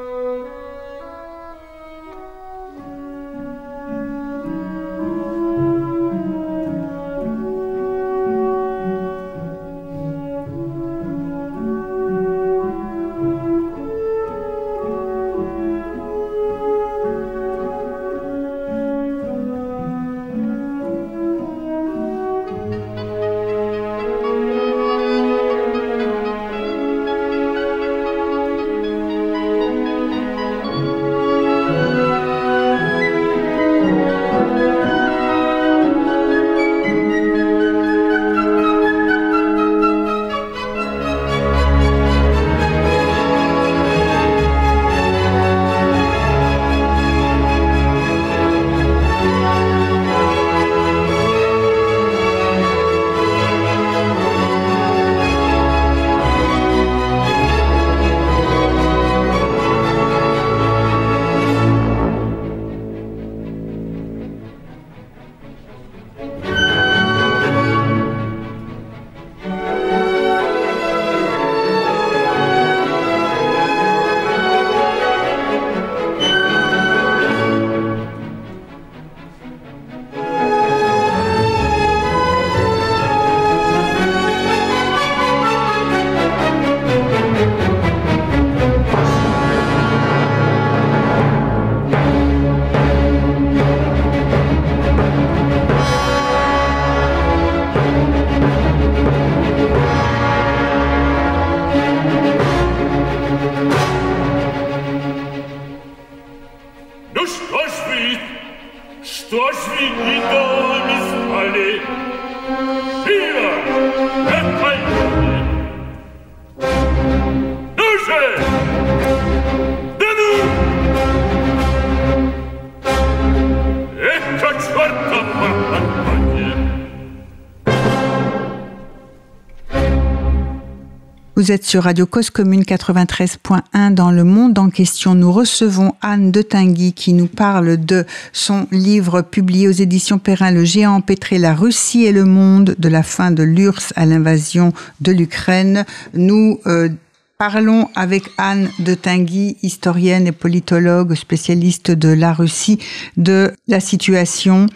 Vous êtes sur Radio Cause Commune 93.1 dans le monde en question. Nous recevons Anne de Tinguy qui nous parle de son livre publié aux éditions Perrin, Le géant empêtré, la Russie et le monde, de la fin de l'URSS à l'invasion de l'Ukraine. Nous euh, Parlons avec Anne de Tinguy, historienne et politologue spécialiste de la Russie, de la situation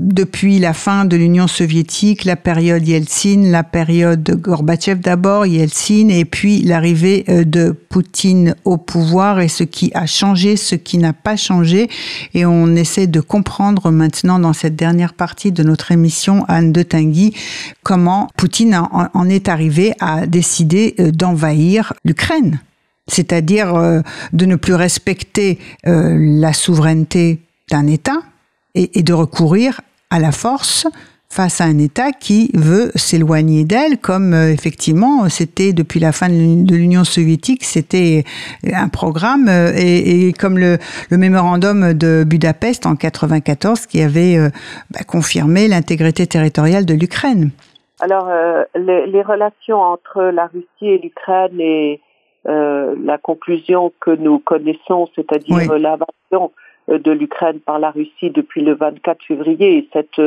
depuis la fin de l'Union soviétique, la période Yeltsin, la période de Gorbatchev d'abord, Yeltsin, et puis l'arrivée euh, de Poutine au pouvoir et ce qui a changé, ce qui n'a pas changé. Et on essaie de comprendre maintenant dans cette dernière partie de notre émission, Anne de Tinguy, comment Poutine en est arrivé à décider euh, d'envahir l'Ukraine, c'est-à-dire euh, de ne plus respecter euh, la souveraineté d'un État et, de recourir à la force face à un État qui veut s'éloigner d'elle, comme euh, effectivement c'était depuis la fin de l'Union soviétique, c'était un programme, et, comme le, mémorandum de Budapest en 94 qui avait bah, confirmé l'intégrité territoriale de l'Ukraine. Alors, euh, les, les, relations entre la Russie et l'Ukraine et euh, la conclusion que nous connaissons, c'est-à-dire l'invasion euh, de l'Ukraine par la Russie depuis le 24 février et cette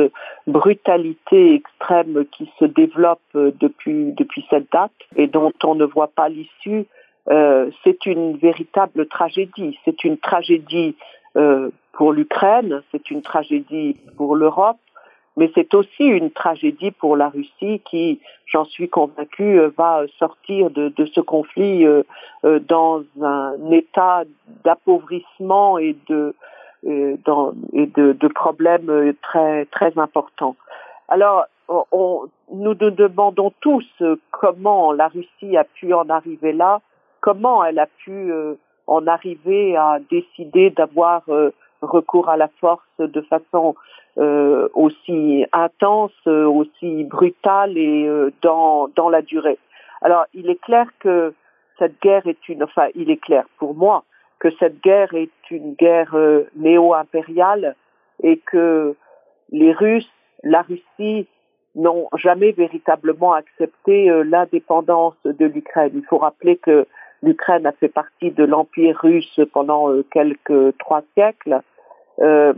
brutalité extrême qui se développe depuis, depuis cette date et dont on ne voit pas l'issue, euh, c'est une véritable tragédie. C'est une tragédie euh, pour l'Ukraine, c'est une tragédie pour l'Europe, mais c'est aussi une tragédie pour la Russie qui, j'en suis convaincue, euh, va sortir de, de ce conflit euh, euh, dans un état d'appauvrissement et de et de, de, problèmes très très importants. Alors, on, nous nous demandons tous comment la Russie a pu en arriver là, comment elle a pu en arriver à décider d'avoir recours à la force de façon euh, aussi intense, aussi brutale et euh, dans, dans la durée. Alors, il est clair que cette guerre est une, enfin, il est clair pour moi que cette guerre est une guerre euh, néo-impériale et que les Russes, la Russie, n'ont jamais véritablement accepté l'indépendance de l'Ukraine. Il faut rappeler que l'Ukraine a fait partie de l'Empire russe pendant quelques trois siècles euh,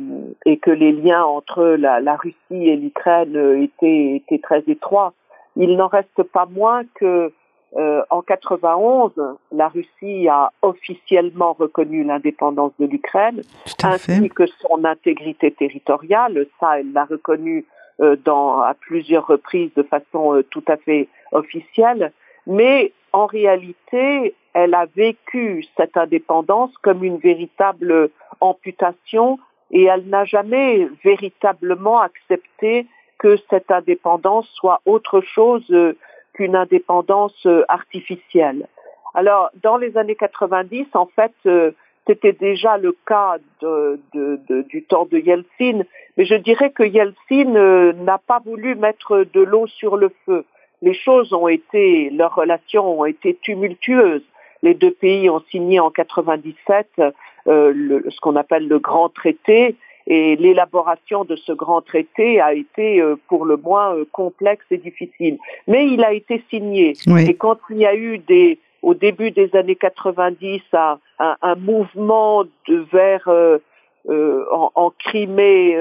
et que les liens entre la, la Russie et l'Ukraine étaient, étaient, très étroits. Il n'en reste pas moins que euh, en 91, la Russie a officiellement reconnu l'indépendance de l'Ukraine, ainsi que son intégrité territoriale. Ça, elle l'a reconnu euh, dans, à plusieurs reprises de façon euh, tout à fait officielle. Mais en réalité, elle a vécu cette indépendance comme une véritable amputation et elle n'a jamais véritablement accepté que cette indépendance soit autre chose euh, qu'une indépendance euh, artificielle. Alors, dans les années 90, en fait, euh, c'était déjà le cas du temps de Yeltsin, mais je dirais que Yeltsin n'a pas voulu mettre de l'eau sur le feu. Les choses ont été, leurs relations ont été tumultueuses. Les deux pays ont signé en 97 euh, le, ce qu'on appelle le grand traité, et l'élaboration de ce grand traité a été euh, pour le moins euh, complexe et difficile. Mais il a été signé. Et quand il y a eu des, au début des années 90 un, un, un mouvement de vers euh, en, en, Crimée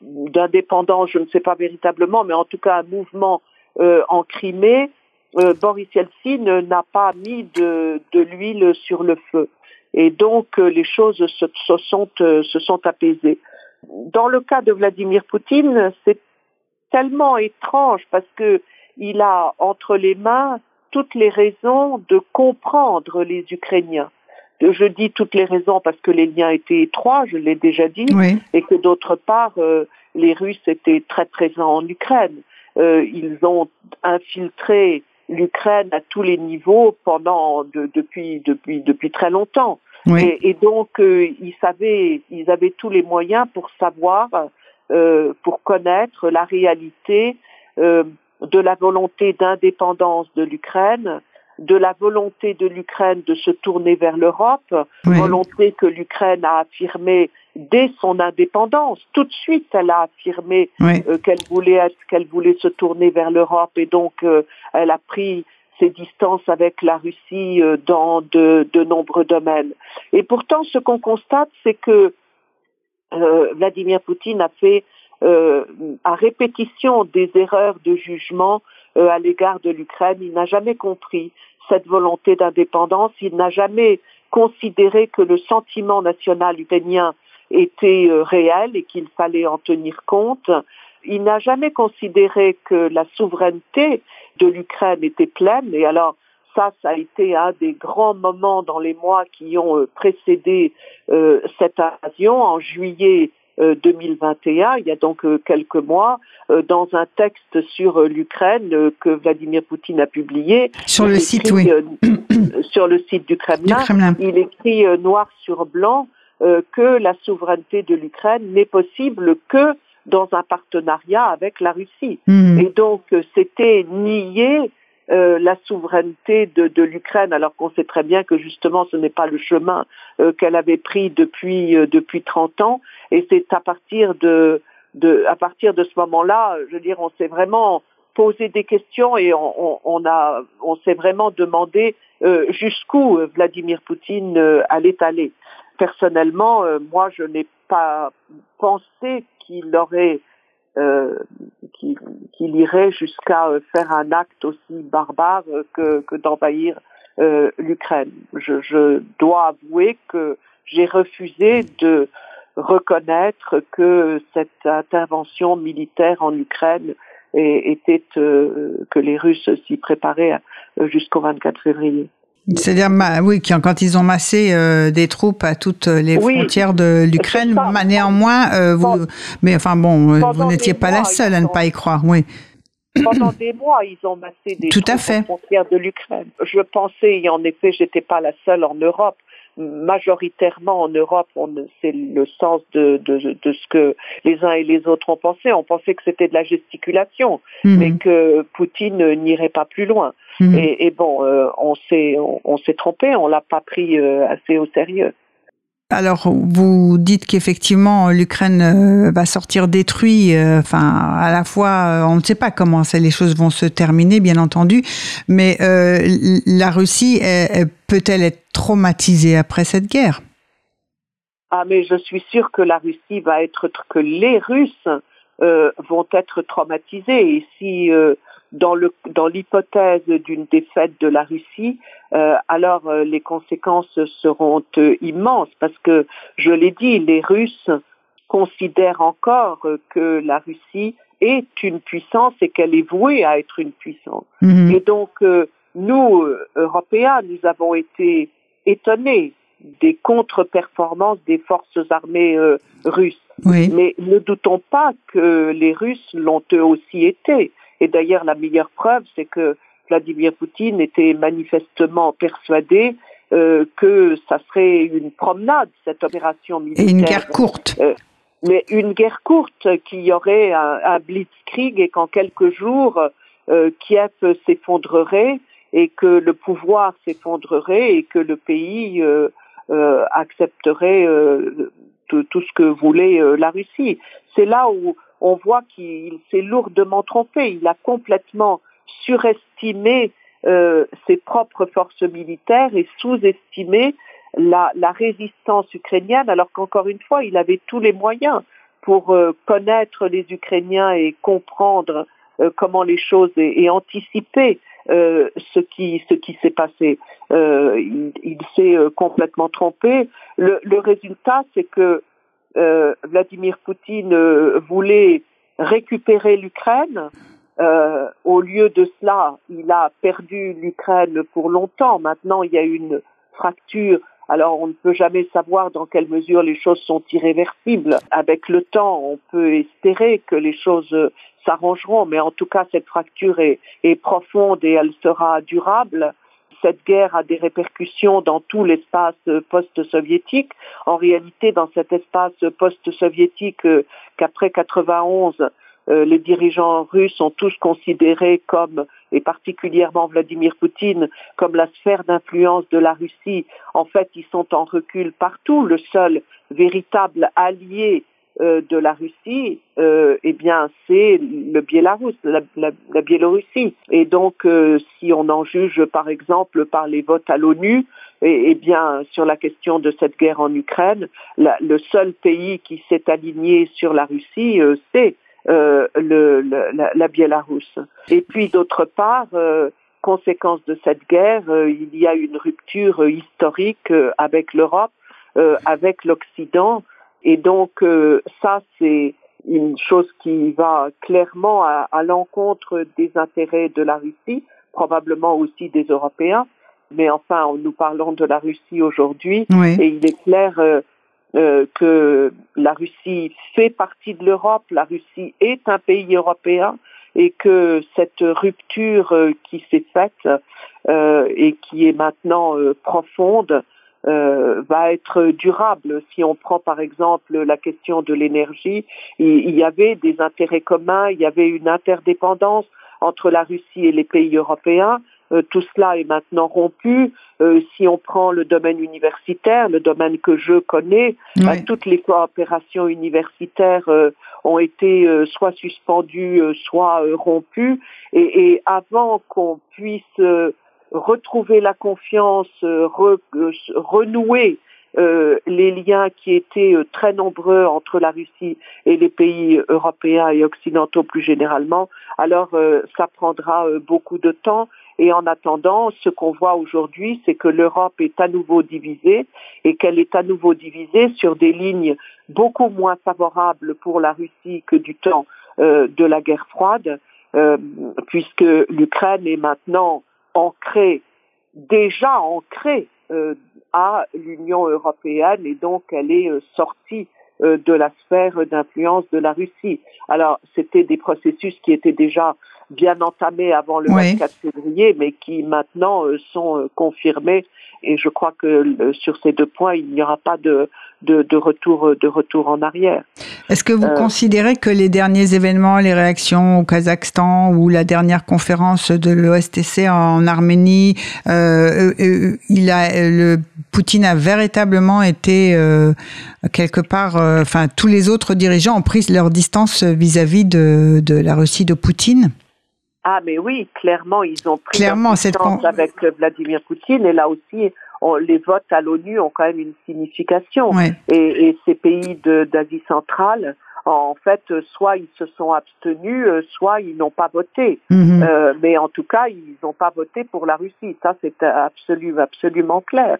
d'indépendance, je ne sais pas véritablement, mais en tout cas un mouvement en Crimée, Boris Yeltsin n'a pas mis de, de l'huile sur le feu. Et donc euh, les choses se, sont, euh, se sont apaisées. Dans le cas de Vladimir Poutine, c'est tellement étrange parce que il a entre les mains toutes les raisons de comprendre les Ukrainiens. Je dis toutes les raisons parce que les liens étaient étroits, je l'ai déjà dit, et que d'autre part, euh, les Russes étaient très présents en Ukraine. ils ont infiltré l'Ukraine à tous les niveaux pendant depuis depuis depuis très longtemps. Et, donc, euh, ils savaient, ils avaient tous les moyens pour savoir, euh, pour connaître la réalité euh, de la volonté d'indépendance de l'Ukraine, de la volonté de l'Ukraine de se tourner vers l'Europe, volonté que l'Ukraine a affirmée dès son indépendance. Tout de suite, elle a affirmé euh, qu'elle voulait être, qu'elle voulait se tourner vers l'Europe et donc euh, elle a pris ses distances avec la Russie euh, dans de, de, nombreux domaines. Et pourtant, ce qu'on constate, c'est que euh, Vladimir Poutine a fait euh, à répétition des erreurs de jugement euh, à l'égard de l'Ukraine. Il n'a jamais compris cette volonté d'indépendance. Il n'a jamais considéré que le sentiment national ukrainien était euh, réel et qu'il fallait en tenir compte. Il n'a jamais considéré que la souveraineté de l'Ukraine était pleine. Et alors, ça, ça a été un des grands moments dans les mois qui ont euh, précédé euh, cette invasion. En juillet 2021, il y a donc quelques mois, dans un texte sur l'Ukraine que Vladimir Poutine a publié. Sur le site, oui. sur le site du Kremlin, du Kremlin. il écrit noir sur blanc euh, que la souveraineté de l'Ukraine n'est possible que dans un partenariat avec la Russie. Mmh. Et donc euh, c'était nier euh, la souveraineté de, de l'Ukraine, alors qu'on sait très bien que justement ce n'est pas le chemin euh, qu'elle avait pris depuis euh, depuis 30 ans. Et c'est à partir de, de à partir de ce moment-là, je veux dire, on s'est vraiment posé des questions et on, on, on a on s'est vraiment demandé jusqu'où Vladimir Poutine allait aller personnellement, euh, moi, je n'ai pas pensé qu'il aurait, euh, qu'il irait jusqu'à euh, faire un acte aussi barbare que, d'envahir l'Ukraine. Je, je, dois avouer que j'ai refusé de reconnaître que cette intervention militaire en Ukraine était que les Russes s'y préparaient jusqu'au 24 février. C'est-à-dire, oui, quand ils ont massé euh, des troupes à toutes les frontières de l'Ukraine, néanmoins, euh, vous, mais enfin bon, euh, vous n'étiez pas la seule à ne pas y croire, oui. Pendant des mois, ils ont massé des Tout troupes à fait. aux frontières de l'Ukraine. Je pensais, et en effet, j'étais pas la seule en Europe, majoritairement en Europe, c'est le sens de, de, de, ce que les uns et les autres ont pensé. On pensait que c'était de la gesticulation, mmh. mais que Poutine n'irait pas plus loin. Mmh. Et, et, bon, euh, on s'est on, on s'est trompé, on l'a pas pris euh, assez au sérieux. Alors, vous dites qu'effectivement l'Ukraine euh, va sortir détruite. Euh, enfin, à la fois, euh, on ne sait pas comment les choses vont se terminer, bien entendu, mais la Russie peut-elle être traumatisée après cette guerre? Ah, mais je suis sûre que la Russie va être, que les Russes vont être traumatisés. Si dans le dans l'hypothèse d'une défaite de la Russie, euh, alors euh, les conséquences seront euh, immenses parce que je l'ai dit, les Russes considèrent encore que la Russie est une puissance et qu'elle est vouée à être une puissance. Mmh. Et donc nous Européens, nous avons été étonnés des contre-performances des forces armées russes. Oui. Mais ne doutons pas que les Russes l'ont eux aussi été. Et d'ailleurs, la meilleure preuve, c'est que Vladimir Poutine était manifestement persuadé euh, que ça serait une promenade, cette opération militaire. Et une guerre courte. Euh, mais une guerre courte qui y aurait un, un blitzkrieg et qu'en quelques jours, euh, Kiev s'effondrerait et que le pouvoir s'effondrerait et que le pays euh, euh, accepterait euh, tout, tout, ce que voulait la Russie. C'est là où on voit qu'il s'est lourdement trompé. Il a complètement surestimé euh, ses propres forces militaires et sous-estimé la, résistance ukrainienne, alors qu'encore une fois, il avait tous les moyens pour euh, connaître les Ukrainiens et comprendre euh, comment les choses et, et anticiper ce qui s'est passé. Il, s'est complètement trompé. Le résultat, c'est que euh, Vladimir Poutine euh, voulait récupérer l'Ukraine. Euh, au lieu de cela, il a perdu l'Ukraine pour longtemps. Maintenant, il y a une fracture. Alors, on ne peut jamais savoir dans quelle mesure les choses sont irréversibles. Avec le temps, on peut espérer que les choses s'arrangeront, mais en tout cas, cette fracture est, est profonde et elle sera durable cette guerre a des répercussions dans tout l'espace post-soviétique. En réalité, dans cet espace post-soviétique euh, qu'après 91, euh, les dirigeants russes ont tous considéré comme, et particulièrement Vladimir Poutine, comme la sphère d'influence de la Russie. En fait, ils sont en recul partout. Le seul véritable allié euh, de la Russie, euh, eh bien, c'est le Biélarus, la, Biélorussie. Et donc, euh, si on en juge, par exemple, par les votes à l'ONU, eh, bien, sur la question de cette guerre en Ukraine, le seul pays qui s'est aligné sur la Russie, euh, c'est le, la, la Biélarus. Et puis, d'autre part, conséquence de cette guerre, il y a une rupture historique avec l'Europe, avec l'Occident, et donc ça c'est une chose qui va clairement à, à l'encontre des intérêts de la Russie, probablement aussi des Européens. Mais enfin, nous parlons de la Russie aujourd'hui, Oui. et il est clair euh, euh, que la Russie fait partie de l'Europe, la Russie est un pays européen, et que cette rupture euh, qui s'est faite euh, et qui est maintenant euh, profonde euh, va être durable. Si on prend par exemple la question de l'énergie, il, il y avait des intérêts communs, il y avait une interdépendance entre la Russie et les pays européens. Euh, tout cela est maintenant rompu. Euh, si on prend le domaine universitaire, le domaine que je connais, bah, toutes les coopérations universitaires euh, ont été soit suspendues, soit rompues. Et, et avant qu'on puisse retrouver la confiance, euh, re- euh, renouer euh, les liens qui étaient euh, très nombreux entre la Russie et les pays européens et occidentaux plus généralement, alors euh, ça prendra beaucoup de temps. Et en attendant, ce qu'on voit aujourd'hui, c'est que l'Europe est à nouveau divisée et qu'elle est à nouveau divisée sur des lignes beaucoup moins favorables pour la Russie que du temps de la guerre froide, puisque l'Ukraine est maintenant ancrée, déjà ancrée euh, à l'Union européenne et donc elle est euh, sortie de la sphère d'influence de la Russie. Alors c'était des processus qui étaient déjà bien entamés avant le Oui. 24 février, mais qui maintenant euh, sont euh, confirmés. Et je crois que euh, sur ces deux points, il n'y aura pas de, de, de retour de retour en arrière. Est-ce que vous Euh, considérez que les derniers événements, les réactions au Kazakhstan ou la dernière conférence de l'OSTC en Arménie, euh, euh, euh, il a, euh, le Poutine a véritablement été euh, quelque part, euh, enfin tous les autres dirigeants ont pris leur distance vis-à-vis de, de la Russie de Poutine. Ah, mais oui, clairement, ils ont pris Clairement, leur distance avec euh, Vladimir Poutine. Et là aussi, on- les votes à l'ONU ont quand même une signification. Ouais. Et, et ces pays d'Asie centrale, en fait, soit ils se sont abstenus, euh, soit ils n'ont pas voté. Mhm. Euh, mais en tout cas, ils n'ont pas voté pour la Russie. Ça, c'est absolu, absolument clair.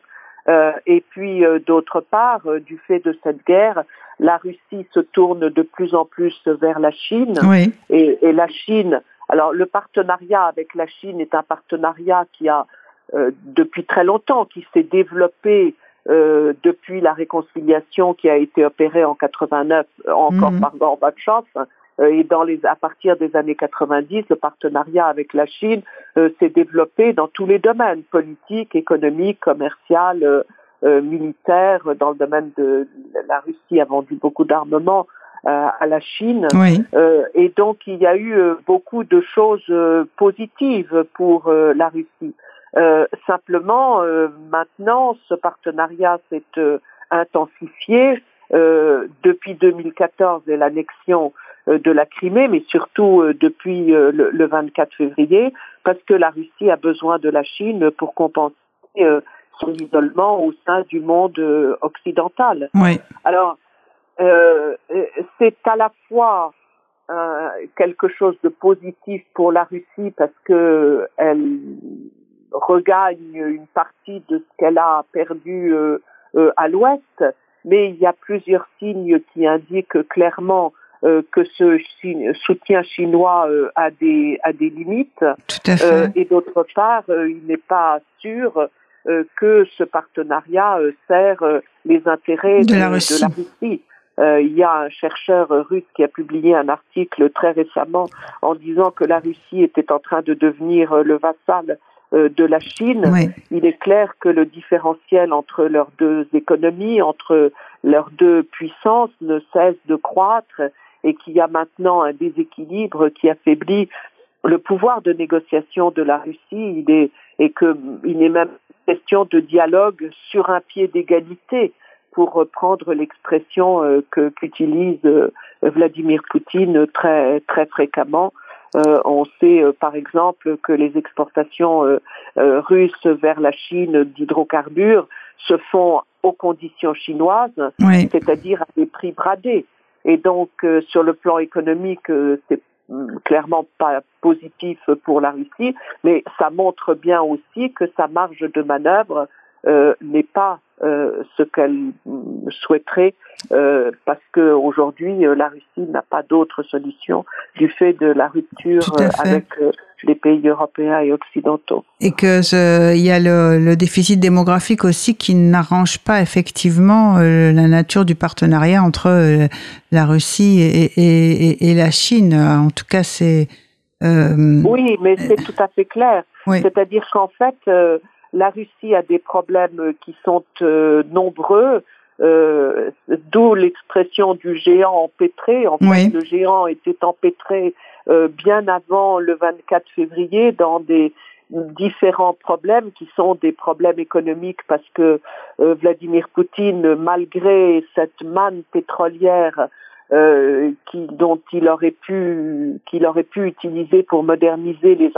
Euh, et puis, euh, d'autre part, euh, du fait de cette guerre, la Russie se tourne de plus en plus vers la Chine. Oui. Et, et la Chine, alors le partenariat avec la Chine est un partenariat qui a euh, depuis très longtemps, qui s'est développé euh, depuis la réconciliation qui a été opérée en 89 euh, encore Mhm. par Gorbatchev. Euh, et dans les, à partir des années 90, le partenariat avec la Chine euh, s'est développé dans tous les domaines politique, économique, commercial, euh, militaire. Dans le domaine de la Russie a vendu beaucoup d'armements à la Chine. Oui. Euh, et donc il y a eu euh, beaucoup de choses euh, positives pour la Russie. Euh, simplement, euh, maintenant, ce partenariat s'est euh, intensifié euh, depuis 2014 et l'annexion de la Crimée, mais surtout euh, depuis euh, le, le 24 février, parce que la Russie a besoin de la Chine pour compenser euh, son isolement au sein du monde euh, occidental. Oui. Alors, euh, euh, c'est à la fois euh, quelque chose de positif pour la Russie parce que elle regagne une partie de ce qu'elle a perdu euh, euh, à l'Ouest, mais il y a plusieurs signes qui indiquent clairement euh, que ce soutien chinois euh, a des a des limites. Tout à fait. Euh, et d'autre part, euh, il n'est pas sûr euh, que ce partenariat euh, sert euh, les intérêts De de, la de Russie. la Russie. Euh, il y a un chercheur euh, russe qui a publié un article très récemment en disant que la Russie était en train de devenir euh, le vassal euh, de la Chine. oui. Il est clair que le différentiel entre leurs deux économies, entre leurs deux puissances, ne cesse de croître et qu'il y a maintenant un déséquilibre qui affaiblit le pouvoir de négociation de la Russie. Il est, et qu'il est même question de dialogue sur un pied d'égalité pour reprendre l'expression euh, que qu'utilise euh, Vladimir Poutine très très fréquemment. Euh, on sait euh, par exemple que les exportations russes vers la Chine d'hydrocarbures se font aux conditions chinoises, Oui. c'est-à-dire à des prix bradés. Et donc, euh, sur le plan économique, euh, c'est clairement pas positif pour la Russie, mais ça montre bien aussi que sa marge de manœuvre n'est pas euh, ce qu'elle souhaiterait euh, parce que aujourd'hui la Russie n'a pas d'autre solution du fait de la rupture avec les pays européens et occidentaux. Et que il y a le, le, déficit démographique aussi qui n'arrange pas effectivement euh, la nature du partenariat entre euh, la Russie et, et, et, la Chine. En tout cas, c'est euh, oui, mais c'est tout à fait clair. C'est-à-dire qu'en fait, la Russie a des problèmes qui sont nombreux. Euh, d'où l'expression du géant empêtré. En fait, le géant était empêtré euh, bien avant le 24 février dans des différents problèmes qui sont des problèmes économiques parce que euh, Vladimir Poutine, malgré cette manne pétrolière euh, qui, dont il aurait pu qu'il aurait pu utiliser pour moderniser les,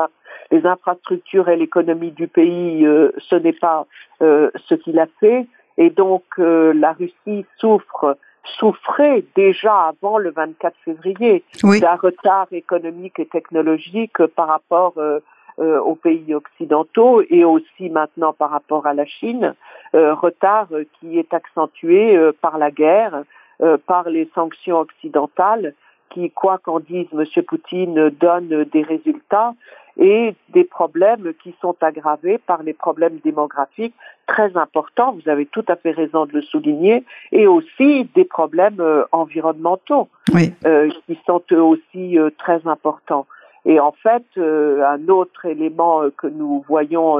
les infrastructures et l'économie du pays, ce n'est pas ce qu'il a fait. Et donc la Russie souffre souffrait déjà avant le 24 février d'un retard économique et technologique par rapport euh, euh, aux pays occidentaux et aussi maintenant par rapport à la Chine, euh, retard qui est accentué par la guerre, par les sanctions occidentales qui, quoi qu'en dise M. Poutine, donnent des résultats et des problèmes qui sont aggravés par les problèmes démographiques très importants, vous avez tout à fait raison de le souligner, et aussi des problèmes euh, environnementaux euh, qui sont eux aussi euh, très importants. Et en fait, un autre élément que nous voyons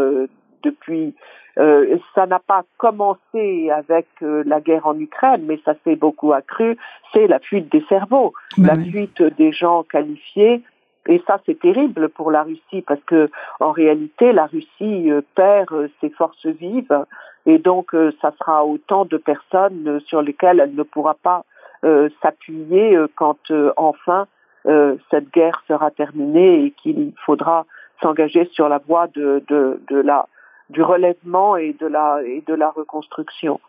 depuis ça n'a pas commencé avec la guerre en Ukraine, mais ça s'est beaucoup accru, c'est la fuite des cerveaux, la fuite des gens qualifiés et ça, c'est terrible pour la Russie parce que en réalité, la Russie euh, perd euh, ses forces vives et donc euh, ça sera autant de personnes sur lesquelles elle ne pourra pas s'appuyer quand enfin cette guerre sera terminée et qu'il faudra s'engager sur la voie de, de, de la du relèvement et de la et de la reconstruction.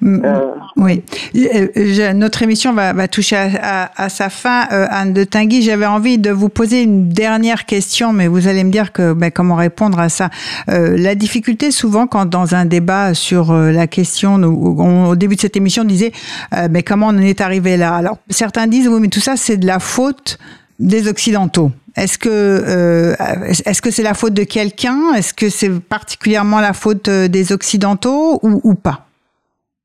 Mm, euh, oui, euh, notre émission va, va toucher à, à, sa fin. Euh, Anne de Tinguy, j'avais envie de vous poser une dernière question, mais vous allez me dire que ben, comment répondre à ça. Euh, la difficulté, souvent, quand dans un débat sur la question, au début de cette émission, on disait mais comment on en est arrivé là Alors certains disent oui, mais tout ça c'est de la faute des Occidentaux. Est-ce que euh, est-ce que c'est la faute de quelqu'un? Est-ce que c'est particulièrement la faute euh, des Occidentaux ou, ou pas?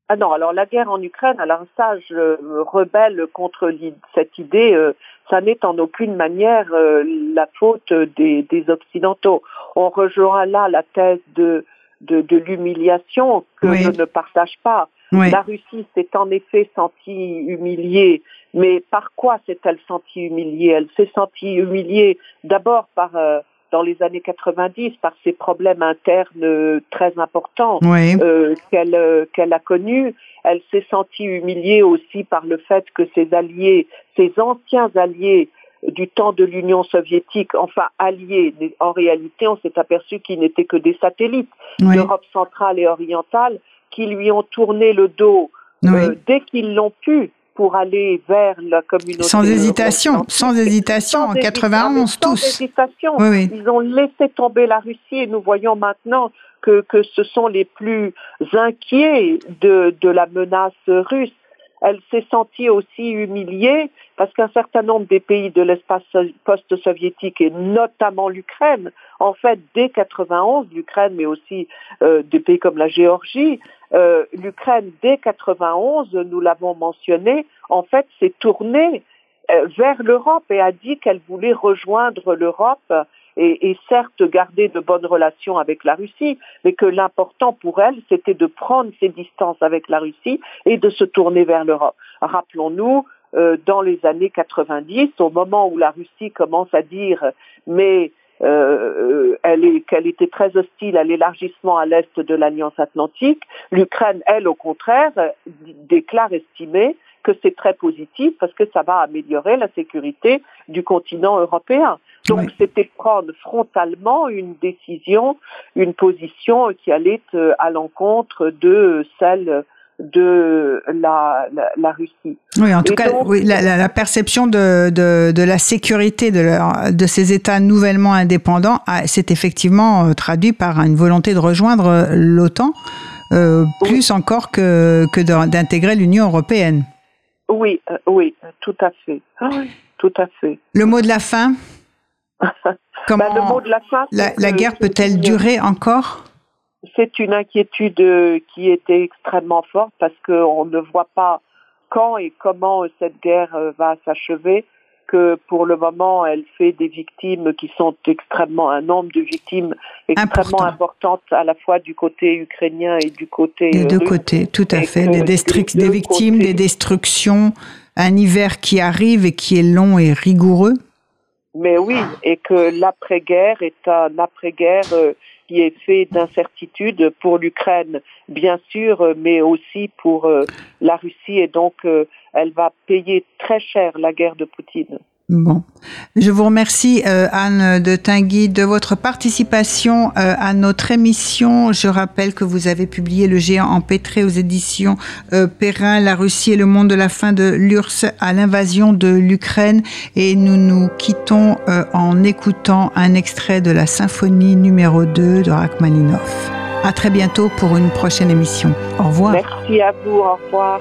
Ah non, alors la guerre en Ukraine, alors ça, je rebelle contre cette idée. Euh, ça n'est en aucune manière la faute des, des, Occidentaux. On rejoint là la thèse de, de, de l'humiliation que je ne partage pas. La Russie s'est en effet sentie humiliée mais par quoi s'est-elle sentie humiliée? Elle s'est sentie humiliée d'abord par euh, dans les années 90 par ses problèmes internes euh, très importants euh, qu'elle euh, qu'elle a connus. Elle s'est sentie humiliée aussi par le fait que ses alliés, ses anciens alliés du temps de l'Union soviétique, enfin alliés, en réalité on s'est aperçu qu'ils n'étaient que des satellites d'Europe centrale et orientale qui lui ont tourné le dos dès qu'ils l'ont pu pour aller vers la communauté. Sans hésitation, sans hésitation, en 91 tous. Sans hésitation. Ils ont laissé tomber la Russie et nous voyons maintenant que, que ce sont les plus inquiets de, de la menace russe. Elle s'est sentie aussi humiliée parce qu'un certain nombre des pays de l'espace post-soviétique et notamment l'Ukraine, en fait, dès 91, l'Ukraine, mais aussi euh, des pays comme la Géorgie, euh, l'Ukraine, dès 91, nous l'avons mentionné, en fait, s'est tournée euh, vers l'Europe et a dit qu'elle voulait rejoindre l'Europe et, certes garder de bonnes relations avec la Russie, mais que l'important pour elle, c'était de prendre ses distances avec la Russie et de se tourner vers l'Europe. Rappelons-nous, dans les années 90, au moment où la Russie commence à dire mais euh, elle est qu'elle était très hostile à l'élargissement à l'est de l'Alliance Atlantique, l'Ukraine, elle, au contraire, déclare estimer que c'est très positif parce que ça va améliorer la sécurité du continent européen. Donc c'était prendre frontalement une décision, une position qui allait euh, à l'encontre de celle de la, la, la Russie. Oui, en tout Et cas, donc- oui, la, perception de, de, de la sécurité de, leur- de ces États nouvellement indépendants s'est effectivement euh, traduit par une volonté de rejoindre euh, l'OTAN, euh, plus encore que, que d'intégrer l'Union européenne. Oui, euh, oui, tout à fait. Ah oui, tout à fait. Le mot de la fin Comment Bah, le mot de la fin, la, guerre peut-elle durer encore? C'est une inquiétude euh, qui était extrêmement forte parce qu'on ne voit pas quand et comment euh, cette guerre euh, va s'achever, que pour le moment elle fait des victimes qui sont extrêmement, un nombre de victimes extrêmement Important. importantes à la fois du côté ukrainien et du côté Des deux russe. côtés, tout à fait. Des, victimes, côtés- des destructions, un hiver qui arrive et qui est long et rigoureux. Mais oui, et que l'après-guerre est un après-guerre qui est fait d'incertitudes pour l'Ukraine, bien sûr, mais aussi pour euh, la Russie. Et donc, euh, elle va payer très cher la guerre de Poutine. Bon, je vous remercie euh, Anne de Tinguy de votre participation euh, à notre émission. Je rappelle que vous avez publié Le géant empêtré aux éditions euh, Perrin, La Russie et le monde de la fin de l'URSS à l'invasion de l'Ukraine. Et nous nous quittons euh, en écoutant un extrait de la symphonie numéro 2 de Rachmaninoff. À très bientôt pour une prochaine émission. Au revoir. Merci à vous. Au revoir.